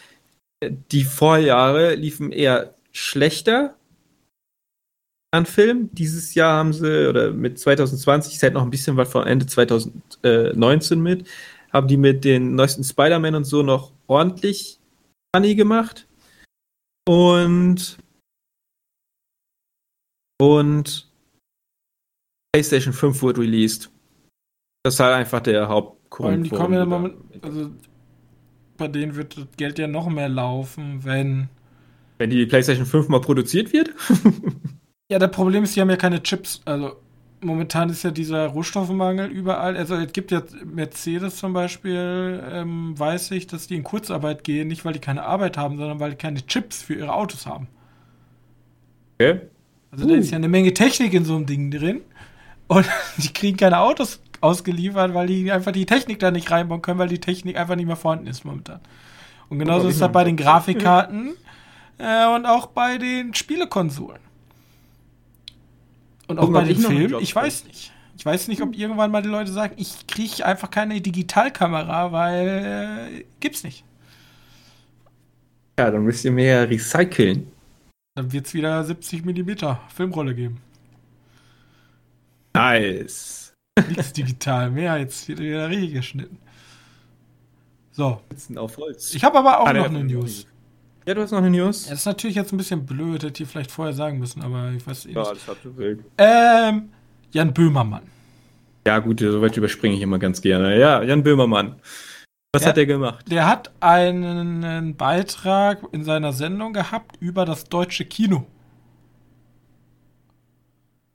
äh, die Vorjahre liefen eher schlechter an Film. Dieses Jahr haben sie, oder mit 2020, ist halt noch ein bisschen was von Ende 2019 mit, haben die mit den neuesten Spider-Man und so noch ordentlich Money gemacht. Und und PlayStation 5 wurde released. Das ist halt einfach der Vor allem, Hauptgrund. die kommen ja moment, also bei denen wird das Geld ja noch mehr laufen, wenn. Wenn die PlayStation 5 mal produziert wird? Ja, das Problem ist, die haben ja keine Chips. Also, momentan ist ja dieser Rohstoffmangel überall. Also es gibt ja Mercedes zum Beispiel, ähm, weiß ich, dass die in Kurzarbeit gehen, nicht weil die keine Arbeit haben, sondern weil die keine Chips für ihre Autos haben. Okay. Also uh. da ist ja eine Menge Technik in so einem Ding drin. Und die kriegen keine Autos ausgeliefert, weil die einfach die Technik da nicht reinbauen können, weil die Technik einfach nicht mehr vorhanden ist momentan. Und genauso ist halt bei den Grafikkarten äh, und auch bei den Spielekonsolen. Und auch bei den Filmen, ich weiß nicht. Ich weiß nicht, ob irgendwann mal die Leute sagen, ich kriege einfach keine Digitalkamera, weil äh, gibt's nicht. Ja, dann müsst ihr mehr recyceln. Dann wird's wieder 70 mm Filmrolle geben. Nice. Nichts digital mehr, jetzt wird wieder richtig geschnitten. So. Sitzen auf Holz. Ich habe aber auch ah, noch eine News. Ja, du hast noch eine News? Das ist natürlich jetzt ein bisschen blöd, hätte ich vielleicht vorher sagen müssen, aber ich weiß eh nicht. Ja, das hat du wild. Ähm, Jan Böhmermann. Ja, gut, soweit überspringe ich immer ganz gerne. Ja, Jan Böhmermann. Was der, hat er gemacht? Der hat einen Beitrag in seiner Sendung gehabt über das deutsche Kino.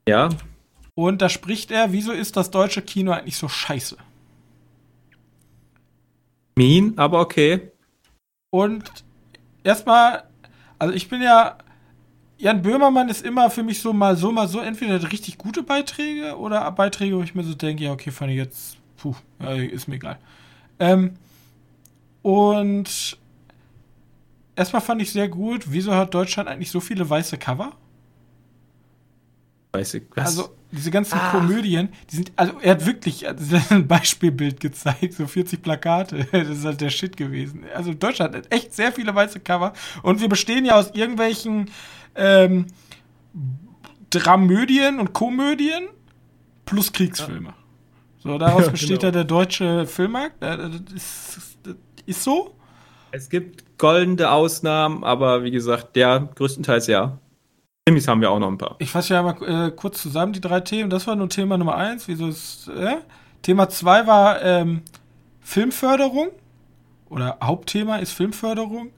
Ja. Und da spricht er, wieso ist das deutsche Kino eigentlich so scheiße? Mean, aber okay. Und erstmal, also ich bin ja, Jan Böhmermann ist immer für mich so mal so, mal so, entweder richtig gute Beiträge oder Beiträge, wo ich mir so denke, ja, okay, fand ich jetzt, puh, ist mir egal. Ähm, und erstmal fand ich sehr gut, wieso hat Deutschland eigentlich so viele weiße Cover? Weiße, was? Also, diese ganzen ah. Komödien, die sind, also er hat wirklich ein Beispielbild gezeigt, so 40 Plakate. Das ist halt der Shit gewesen. Also Deutschland hat echt sehr viele weiße Cover und wir bestehen ja aus irgendwelchen ähm, Dramödien und Komödien plus Kriegsfilme. Ja. So, daraus ja, besteht genau. ja der deutsche Filmmarkt. Das ist, das ist so. Es gibt goldene Ausnahmen, aber wie gesagt, der größtenteils ja. Krimis haben wir auch noch ein paar. Ich fasse ja mal äh, kurz zusammen die drei Themen. Das war nur Thema Nummer eins. Wieso ist, äh? Thema zwei war ähm, Filmförderung. Oder Hauptthema ist Filmförderung.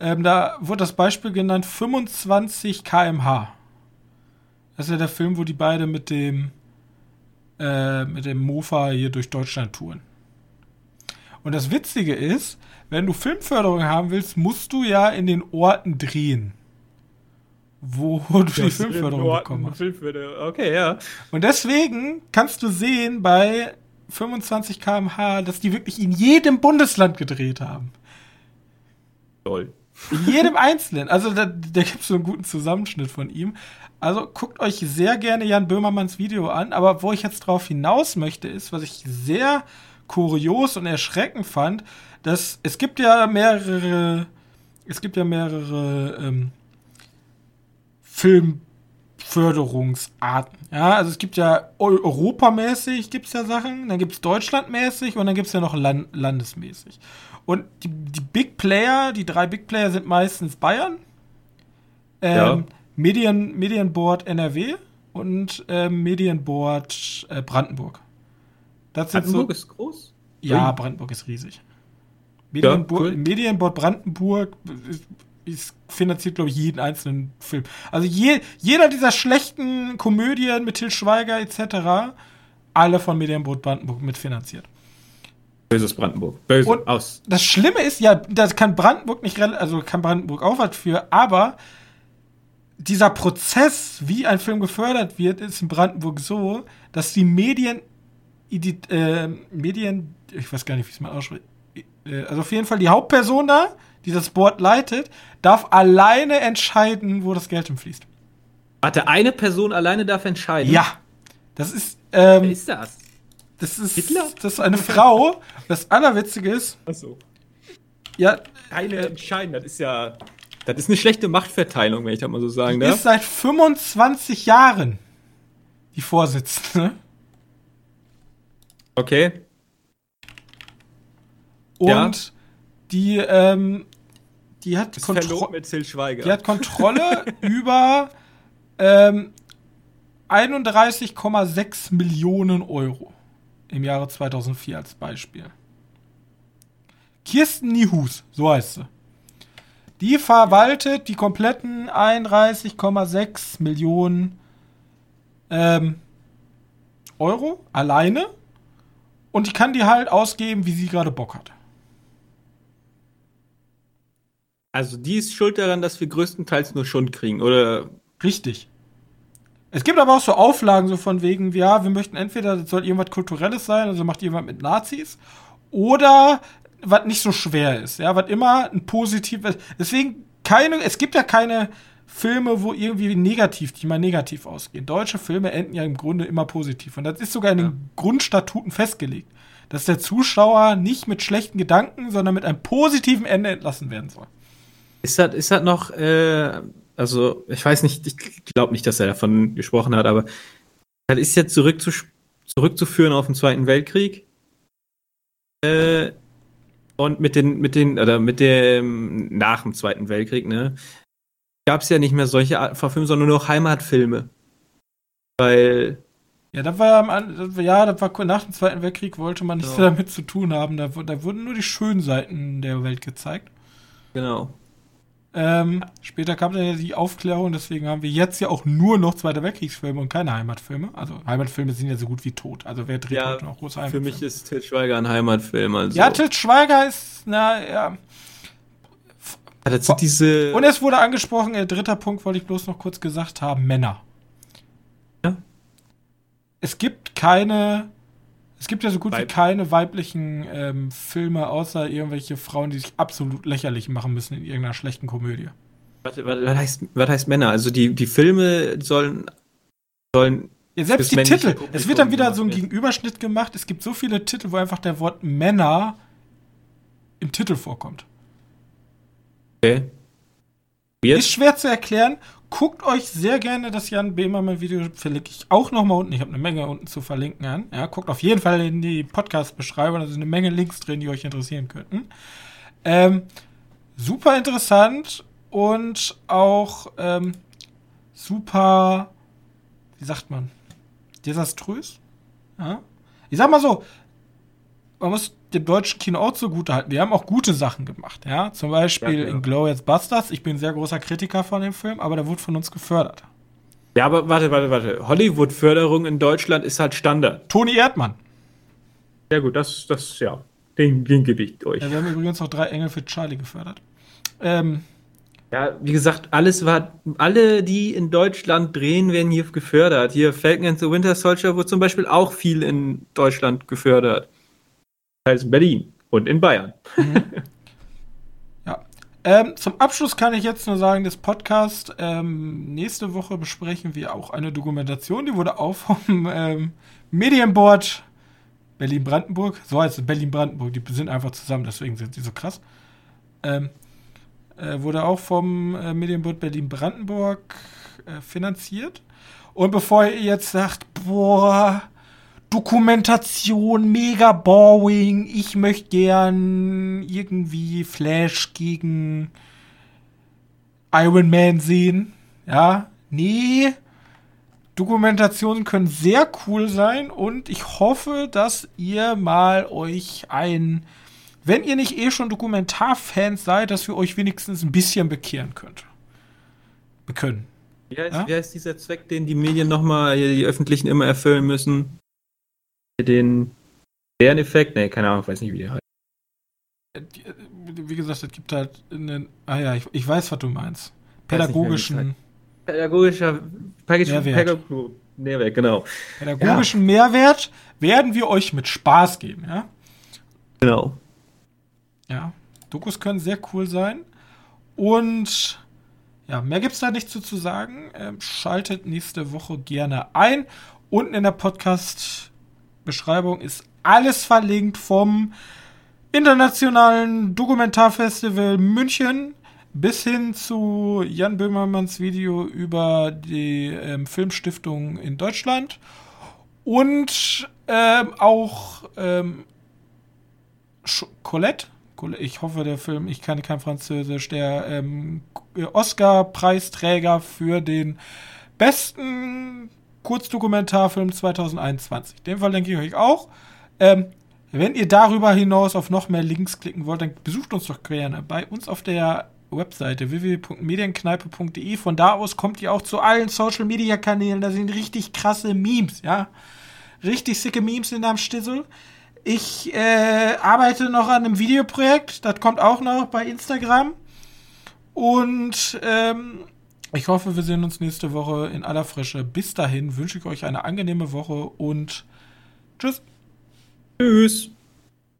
Ähm, da wurde das Beispiel genannt 25 kmh. Das ist ja der Film, wo die beide mit dem äh, mit dem Mofa hier durch Deutschland touren. Und das Witzige ist, wenn du Filmförderung haben willst, musst du ja in den Orten drehen wo du die Filmförderung bekommen hast. Filmförderung. Okay, ja. Und deswegen kannst du sehen bei 25 km/h, dass die wirklich in jedem Bundesland gedreht haben. Toll. In jedem einzelnen. Also da, da gibt es so einen guten Zusammenschnitt von ihm. Also guckt euch sehr gerne Jan Böhmermanns Video an. Aber wo ich jetzt drauf hinaus möchte, ist, was ich sehr kurios und erschreckend fand, dass es gibt ja mehrere, es gibt ja mehrere ähm, Filmförderungsarten. Ja, also es gibt ja europamäßig gibt es ja Sachen, dann gibt es deutschlandmäßig und dann gibt es ja noch land landesmäßig. Und die, die, Big Player, die drei Big Player sind meistens Bayern, ähm, ja. Medien, Medienboard NRW und ähm, Medienboard äh, Brandenburg. Das Brandenburg so, ist groß? Ja, Brandenburg ist riesig. Medienboard, ja, cool. Medienboard Brandenburg ist es finanziert, glaube ich, jeden einzelnen Film. Also je, jeder dieser schlechten Komödien mit Til Schweiger etc., alle von Medienbrot Brandenburg mitfinanziert. Böses Brandenburg. Böse Und aus. Das Schlimme ist, ja, das kann Brandenburg nicht, also kann Brandenburg auch was für, aber dieser Prozess, wie ein Film gefördert wird, ist in Brandenburg so, dass die Medien, die, äh, Medien, ich weiß gar nicht, wie es mal ausspricht, äh, also auf jeden Fall die Hauptperson da, die das Board leitet, darf alleine entscheiden, wo das Geld hinfließt. Warte, eine Person alleine darf entscheiden? Ja. Das ist. Ähm, Wer ist das? Das ist, Hitler? Das ist eine Frau. Das Allerwitzige ist. Achso. Ja. Eine äh, entscheiden, das ist ja. Das ist eine schlechte Machtverteilung, wenn ich das mal so sagen darf. Die ist seit 25 Jahren die Vorsitzende. Okay. Und ja. die ähm, die hat, Kontro die hat Kontrolle über ähm, 31,6 Millionen Euro im Jahre 2004 als Beispiel. Kirsten Nihus, so heißt sie. Die verwaltet die kompletten 31,6 Millionen ähm, Euro alleine und die kann die halt ausgeben, wie sie gerade Bock hat. Also die ist schuld daran, dass wir größtenteils nur Schund kriegen, oder? Richtig. Es gibt aber auch so Auflagen, so von wegen, ja, wir möchten entweder, das soll irgendwas Kulturelles sein, also macht jemand mit Nazis, oder was nicht so schwer ist, ja, was immer ein positives. Deswegen keine, es gibt ja keine Filme, wo irgendwie negativ, die mal negativ ausgehen. Deutsche Filme enden ja im Grunde immer positiv. Und das ist sogar in den ja. Grundstatuten festgelegt, dass der Zuschauer nicht mit schlechten Gedanken, sondern mit einem positiven Ende entlassen werden soll. Ist das, ist das noch, äh, also ich weiß nicht, ich glaube nicht, dass er davon gesprochen hat, aber das ist jetzt zurück zu, zurückzuführen auf den Zweiten Weltkrieg. Äh, und mit den, mit den, oder mit dem, nach dem Zweiten Weltkrieg, ne, gab es ja nicht mehr solche Art von Filmen, sondern nur noch Heimatfilme. Weil. Ja, das war, ja, das war nach dem Zweiten Weltkrieg, wollte man nichts genau. damit zu tun haben. Da, da wurden nur die schönen Seiten der Welt gezeigt. Genau. Ähm, später kam dann ja die Aufklärung, deswegen haben wir jetzt ja auch nur noch Zweiter Weltkriegsfilme und keine Heimatfilme. Also Heimatfilme sind ja so gut wie tot. Also wer dreht ja, heute noch große Heimatfilme? Für mich ist Til Schweiger ein Heimatfilm. Also. Ja, Til Schweiger ist, na ja. Sind diese und es wurde angesprochen, äh, dritter Punkt wollte ich bloß noch kurz gesagt haben, Männer. Ja. Es gibt keine es gibt ja so gut Weib wie keine weiblichen ähm, Filme, außer irgendwelche Frauen, die sich absolut lächerlich machen müssen in irgendeiner schlechten Komödie. Was, was, was, heißt, was heißt Männer? Also die, die Filme sollen, sollen ja, selbst die Titel. Publikum es wird dann wieder so ein Gegenüberschnitt gemacht. Es gibt so viele Titel, wo einfach der Wort Männer im Titel vorkommt. Okay. Weird. Ist schwer zu erklären Guckt euch sehr gerne das Jan Behmermann Video, verlinke ich auch nochmal unten. Ich habe eine Menge unten zu verlinken an. Ja, guckt auf jeden Fall in die Podcast-Beschreibung, da sind eine Menge Links drin, die euch interessieren könnten. Ähm, super interessant und auch ähm, super, wie sagt man, desaströs. Ja? Ich sag mal so, man muss dem deutschen Kino auch zugute halten. Wir haben auch gute Sachen gemacht, ja. Zum Beispiel ja, genau. in Glorious Busters. Ich bin ein sehr großer Kritiker von dem Film, aber der wurde von uns gefördert. Ja, aber warte, warte, warte. Hollywood-Förderung in Deutschland ist halt Standard. Toni Erdmann. Ja, gut, das, das, ja. Den, den gebe ich euch. Ja, wir haben übrigens noch drei Engel für Charlie gefördert. Ähm, ja, wie gesagt, alles war, alle, die in Deutschland drehen, werden hier gefördert. Hier Falcon and the Winter Soldier wurde zum Beispiel auch viel in Deutschland gefördert teils in Berlin und in Bayern. Mhm. Ja. Ähm, zum Abschluss kann ich jetzt nur sagen, das Podcast, ähm, nächste Woche besprechen wir auch eine Dokumentation, die wurde auch vom ähm, Medienboard Berlin-Brandenburg, so heißt es Berlin-Brandenburg, die sind einfach zusammen, deswegen sind sie so krass. Ähm, äh, wurde auch vom äh, Medienboard Berlin-Brandenburg äh, finanziert. Und bevor ihr jetzt sagt, boah, Dokumentation, mega boring. Ich möchte gern irgendwie Flash gegen Iron Man sehen. Ja, nee. Dokumentationen können sehr cool sein und ich hoffe, dass ihr mal euch ein, wenn ihr nicht eh schon Dokumentarfans seid, dass wir euch wenigstens ein bisschen bekehren könnt. Wir können. Wie heißt, ja? wie heißt dieser Zweck, den die Medien nochmal, die öffentlichen immer erfüllen müssen? Den Lerneffekt, ne, keine Ahnung, weiß nicht, wie der heißt. Äh, äh, wie gesagt, es gibt halt einen, ah ja, ich, ich weiß, was du meinst. Pädagogischen. Pädagogischer Mehrwert. Mehrwert, genau. Pädagogischen ja. Mehrwert werden wir euch mit Spaß geben, ja? Genau. Ja, Dokus können sehr cool sein. Und ja, mehr gibt es da nicht zu, zu sagen. Ähm, schaltet nächste Woche gerne ein. Unten in der Podcast Beschreibung ist alles verlinkt vom Internationalen Dokumentarfestival München bis hin zu Jan Böhmermanns Video über die ähm, Filmstiftung in Deutschland und ähm, auch ähm, Colette. Ich hoffe, der Film, ich kann kein Französisch, der ähm, Oscar-Preisträger für den besten Kurzdokumentarfilm 2021. Den verlinke ich euch auch. Ähm, wenn ihr darüber hinaus auf noch mehr Links klicken wollt, dann besucht uns doch gerne bei uns auf der Webseite www.medienkneipe.de. Von da aus kommt ihr auch zu allen Social Media Kanälen. Da sind richtig krasse Memes, ja. richtig sicke Memes sind am Stissel. Ich äh, arbeite noch an einem Videoprojekt, das kommt auch noch bei Instagram. Und ähm, ich hoffe, wir sehen uns nächste Woche in aller Frische. Bis dahin wünsche ich euch eine angenehme Woche und tschüss. Tschüss.